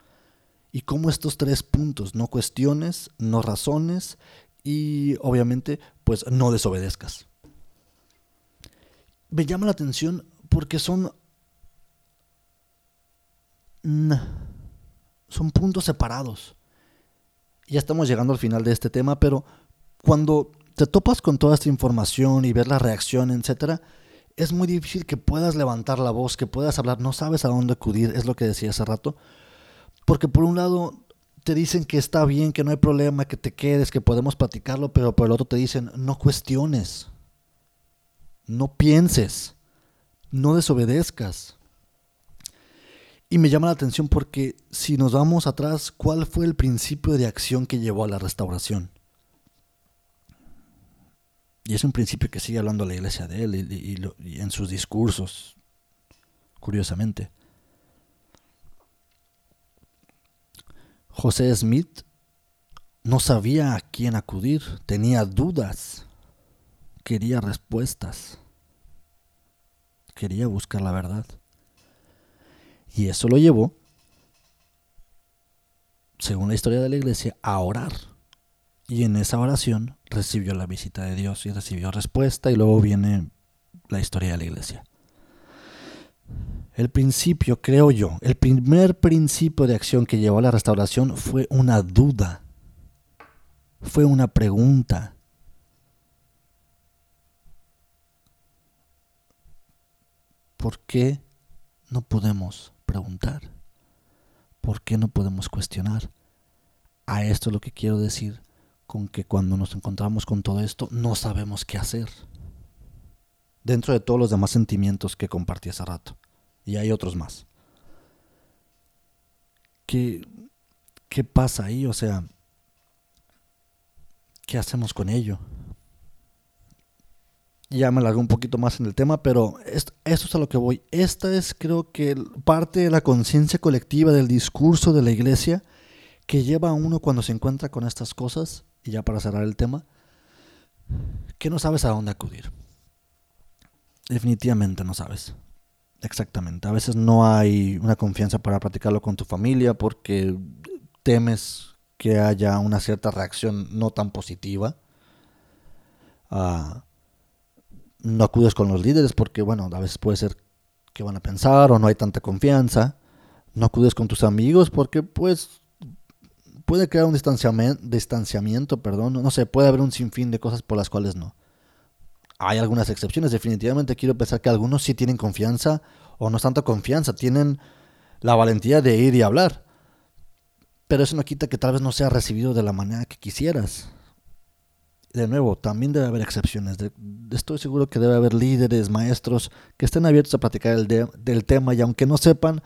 Y como estos tres puntos, no cuestiones, no razones y obviamente pues no desobedezcas. Me llama la atención porque son son puntos separados. Ya estamos llegando al final de este tema, pero cuando te topas con toda esta información y ver la reacción, etcétera, es muy difícil que puedas levantar la voz, que puedas hablar, no sabes a dónde acudir, es lo que decía hace rato, porque por un lado te dicen que está bien, que no hay problema, que te quedes, que podemos platicarlo, pero por el otro te dicen, no cuestiones, no pienses, no desobedezcas. Y me llama la atención porque si nos vamos atrás, ¿cuál fue el principio de acción que llevó a la restauración? Y es un principio que sigue hablando la iglesia de él y, en sus discursos, curiosamente. José Smith no sabía a quién acudir, tenía dudas, quería respuestas, quería buscar la verdad. Y eso lo llevó, según la historia de la iglesia, a orar. Y en esa oración recibió la visita de Dios y recibió respuesta y luego viene la historia de la iglesia. El principio, creo yo, el primer principio de acción que llevó a la restauración fue una duda, fue una pregunta. ¿Por qué no podemos preguntar? ¿Por qué no podemos cuestionar? A esto es lo que quiero decir con que cuando nos encontramos con todo esto no sabemos qué hacer. Dentro de todos los demás sentimientos que compartí hace rato y hay otros más. ¿Qué, qué pasa ahí? O sea, ¿qué hacemos con ello? Ya me largo un poquito más en el tema, pero esto, esto es a lo que voy. Esta es creo que parte de la conciencia colectiva del discurso de la iglesia que lleva a uno cuando se encuentra con estas cosas, y ya para cerrar el tema, que no sabes a dónde acudir. Definitivamente no sabes. Exactamente. A veces no hay una confianza para practicarlo con tu familia porque temes que haya una cierta reacción no tan positiva. Ah, no acudes con los líderes porque, bueno, a veces puede ser que van a pensar o no hay tanta confianza. No acudes con tus amigos porque, pues, puede crear un distanciamiento, distanciamiento, perdón. No sé, puede haber un sinfín de cosas por las cuales no. Hay algunas excepciones, definitivamente quiero pensar que algunos sí tienen confianza o no es tanto confianza, tienen la valentía de ir y hablar. Pero eso no quita que tal vez no sea recibido de la manera que quisieras. De nuevo, también debe haber excepciones. estoy seguro que debe haber líderes, maestros que estén abiertos a platicar el del tema y aunque no sepan,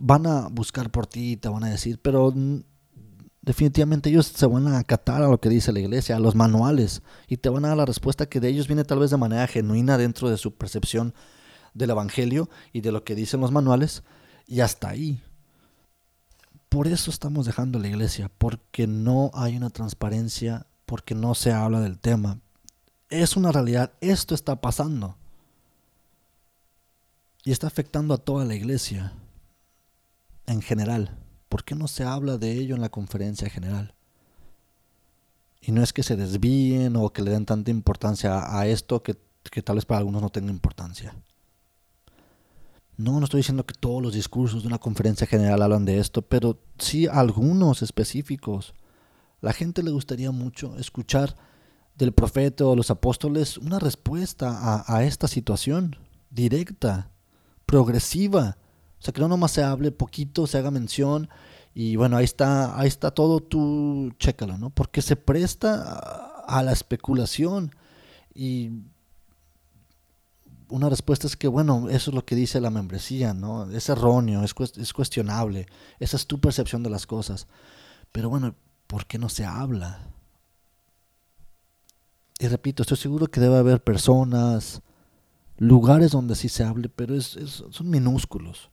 van a buscar por ti te van a decir, pero definitivamente ellos se van a acatar a lo que dice la iglesia, a los manuales, y te van a dar la respuesta que de ellos viene tal vez de manera genuina dentro de su percepción del Evangelio y de lo que dicen los manuales, y hasta ahí. Por eso estamos dejando la iglesia, porque no hay una transparencia, porque no se habla del tema. Es una realidad, esto está pasando. Y está afectando a toda la iglesia en general. ¿Por qué no se habla de ello en la conferencia general? Y no es que se desvíen o que le den tanta importancia a esto que, tal vez para algunos no tenga importancia. No, no estoy diciendo que todos los discursos de una conferencia general hablan de esto, pero sí algunos específicos. La gente le gustaría mucho escuchar del profeta o los apóstoles una respuesta a esta situación directa, progresiva, o sea, que no nomás se hable poquito, se haga mención y bueno, ahí está, ahí está todo, tú chécalo, ¿no? Porque se presta a, la especulación y una respuesta es que, bueno, eso es lo que dice la membresía, ¿no? Es erróneo, es, es cuestionable, esa es tu percepción de las cosas. Pero bueno, ¿por qué no se habla? Y repito, estoy seguro que debe haber personas, lugares donde sí se hable, pero es, son minúsculos.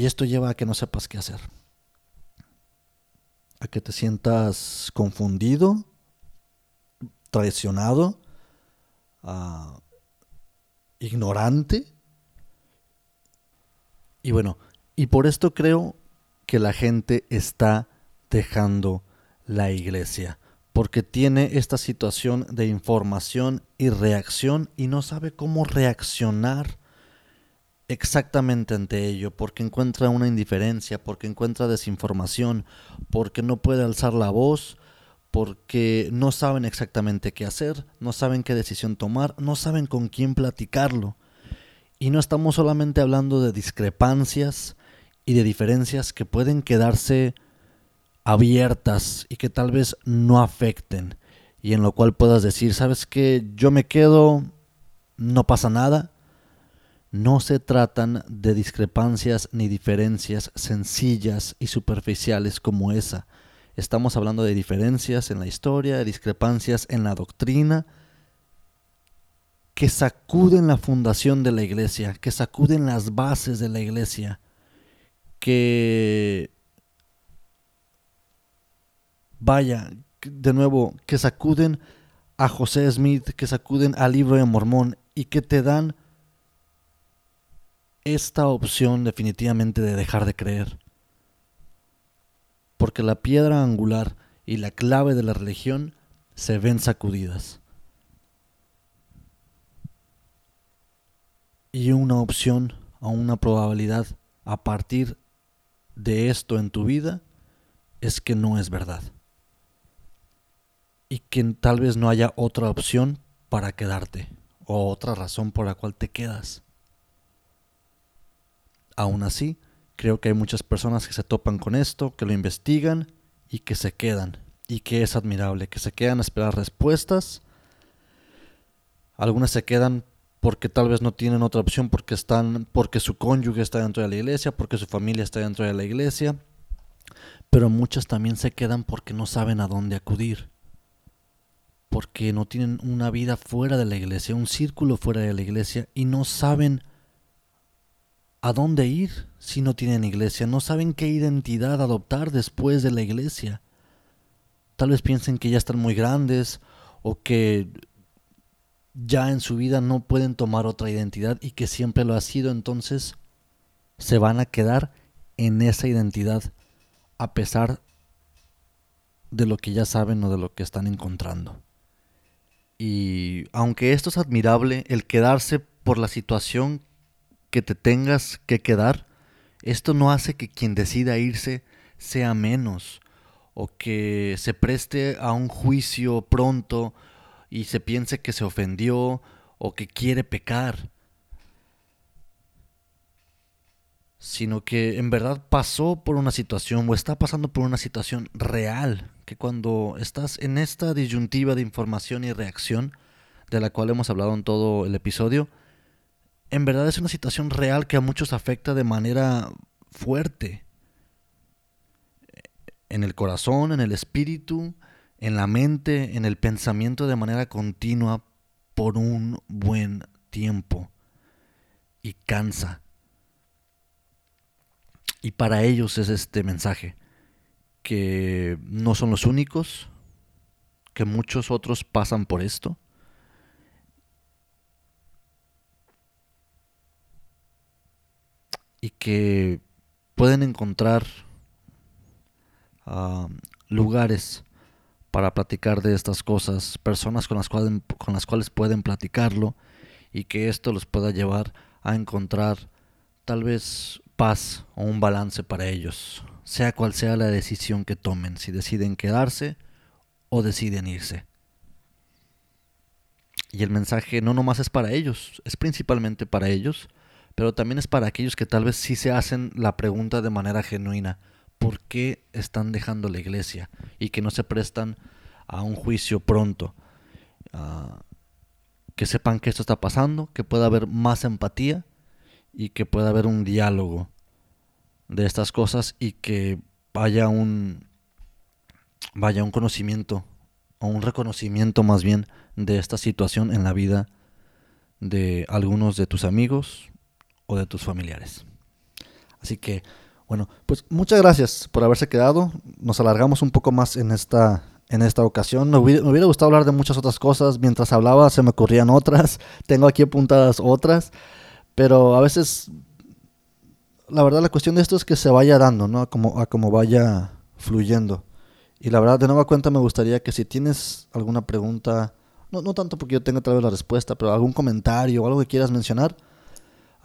Y esto lleva a que no sepas qué hacer. A que te sientas confundido, traicionado, ah, ignorante. Y bueno, y por esto creo que la gente está dejando la iglesia, porque tiene esta situación de información y reacción y no sabe cómo reaccionar exactamente ante ello, porque encuentra una indiferencia, porque encuentra desinformación, porque no puede alzar la voz, porque no saben exactamente qué hacer, no saben qué decisión tomar, no saben con quién platicarlo. Y no estamos solamente hablando de discrepancias y de diferencias que pueden quedarse abiertas y que tal vez no afecten y en lo cual puedas decir, sabes que yo me quedo, no pasa nada. No se tratan de discrepancias ni diferencias sencillas y superficiales como esa. Estamos hablando de diferencias en la historia, de discrepancias en la doctrina, que sacuden la fundación de la iglesia, que sacuden las bases de la iglesia, que vaya, de nuevo, que sacuden a José Smith, que sacuden al libro de Mormón y que te dan esta opción definitivamente de dejar de creer. Porque la piedra angular y la clave de la religión se ven sacudidas. Y una opción o una probabilidad a partir de esto en tu vida es que no es verdad y que tal vez no haya otra opción para quedarte o otra razón por la cual te quedas. Aún así, creo que hay muchas personas que se topan con esto, que lo investigan y que se quedan. Y que es admirable, que se quedan a esperar respuestas. Algunas se quedan porque tal vez no tienen otra opción, porque están, porque su cónyuge está dentro de la iglesia, porque su familia está dentro de la iglesia. Pero muchas también se quedan porque no saben a dónde acudir porque no tienen una vida fuera de la iglesia, un círculo fuera de la iglesia y no saben a dónde ir si no tienen iglesia, no saben qué identidad adoptar después de la iglesia. Tal vez piensen que ya están muy grandes o que ya en su vida no pueden tomar otra identidad y que siempre lo ha sido, entonces se van a quedar en esa identidad a pesar de lo que ya saben o de lo que están encontrando. Y aunque esto es admirable, el quedarse por la situación que te tengas que quedar, esto no hace que quien decida irse sea menos o que se preste a un juicio pronto y se piense que se ofendió o que quiere pecar, sino que en verdad pasó por una situación o está pasando por una situación real que cuando estás en esta disyuntiva de información y reacción, de la cual hemos hablado en todo el episodio, en verdad es una situación real que a muchos afecta de manera fuerte. En el corazón, en el espíritu, en la mente, en el pensamiento de manera continua por un buen tiempo. Y cansa. Y para ellos es este mensaje que no son los únicos, que muchos otros pasan por esto. Y que pueden encontrar ah, lugares para platicar de estas cosas, personas con las, cuales, con las cuales pueden platicarlo y que esto los pueda llevar a encontrar tal vez paz o un balance para ellos sea cual sea la decisión que tomen, si deciden quedarse o deciden irse. Y el mensaje no nomás es para ellos, es principalmente para ellos, pero también es para aquellos que tal vez sí se hacen la pregunta de manera genuina, ¿por qué están dejando la iglesia? Y que no se prestan a un juicio pronto. Ah, que sepan que esto está pasando, que pueda haber más empatía y que pueda haber un diálogo de estas cosas y que vaya un vaya un conocimiento o un reconocimiento más bien de esta situación en la vida de algunos de tus amigos o de tus familiares. Así que, bueno, pues muchas gracias por haberse quedado. Nos alargamos un poco más en esta, en esta ocasión. Me hubiera, gustado hablar de muchas otras cosas. Mientras hablaba se me ocurrían otras. Tengo aquí apuntadas otras. Pero a veces la verdad la cuestión de esto es que se vaya dando, ¿no? A como, a como vaya fluyendo. Y la verdad, de nueva cuenta, me gustaría que si tienes alguna pregunta, no, no tanto porque yo tenga tal vez la respuesta, pero algún comentario o algo que quieras mencionar,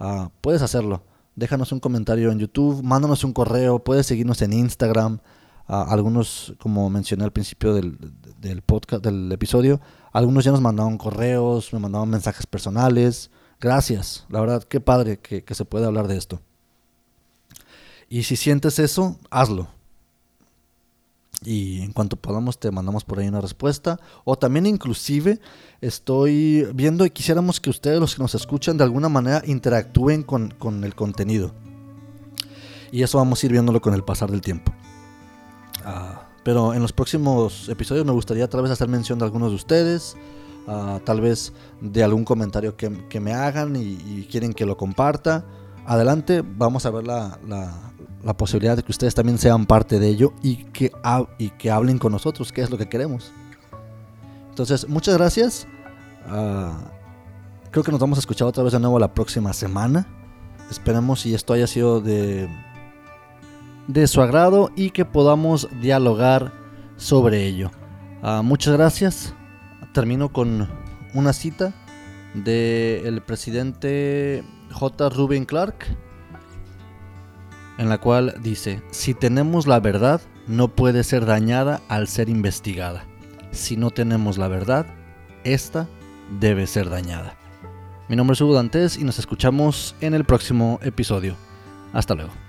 uh, puedes hacerlo. Déjanos un comentario en YouTube, mándanos un correo, puedes seguirnos en Instagram. Uh, algunos, como mencioné al principio del, del, podcast, del episodio, algunos ya nos mandaron correos, me mandaron mensajes personales. Gracias, la verdad, qué padre que, que se puede hablar de esto. Y si sientes eso, hazlo. Y en cuanto podamos te mandamos por ahí una respuesta. O también inclusive estoy viendo y quisiéramos que ustedes los que nos escuchan de alguna manera interactúen con, con el contenido. Y eso vamos a ir viéndolo con el pasar del tiempo. Ah, pero en los próximos episodios me gustaría tal vez hacer mención de algunos de ustedes. ah, tal vez de algún comentario que, que me hagan y, y quieren que lo comparta. Adelante, vamos a ver la, la, posibilidad de que ustedes también sean parte de ello y que, y que hablen con nosotros, que es lo que queremos. Entonces, muchas gracias. Ah, creo que nos vamos a escuchar otra vez de nuevo la próxima semana. Esperemos si esto haya sido de, de su agrado y que podamos dialogar sobre ello. Ah, muchas gracias. Termino con una cita del presidente J. Ruben Clark, en la cual dice, si tenemos la verdad, no puede ser dañada al ser investigada. Si no tenemos la verdad, esta debe ser dañada. Mi nombre es Hugo Dantes y nos escuchamos en el próximo episodio. Hasta luego.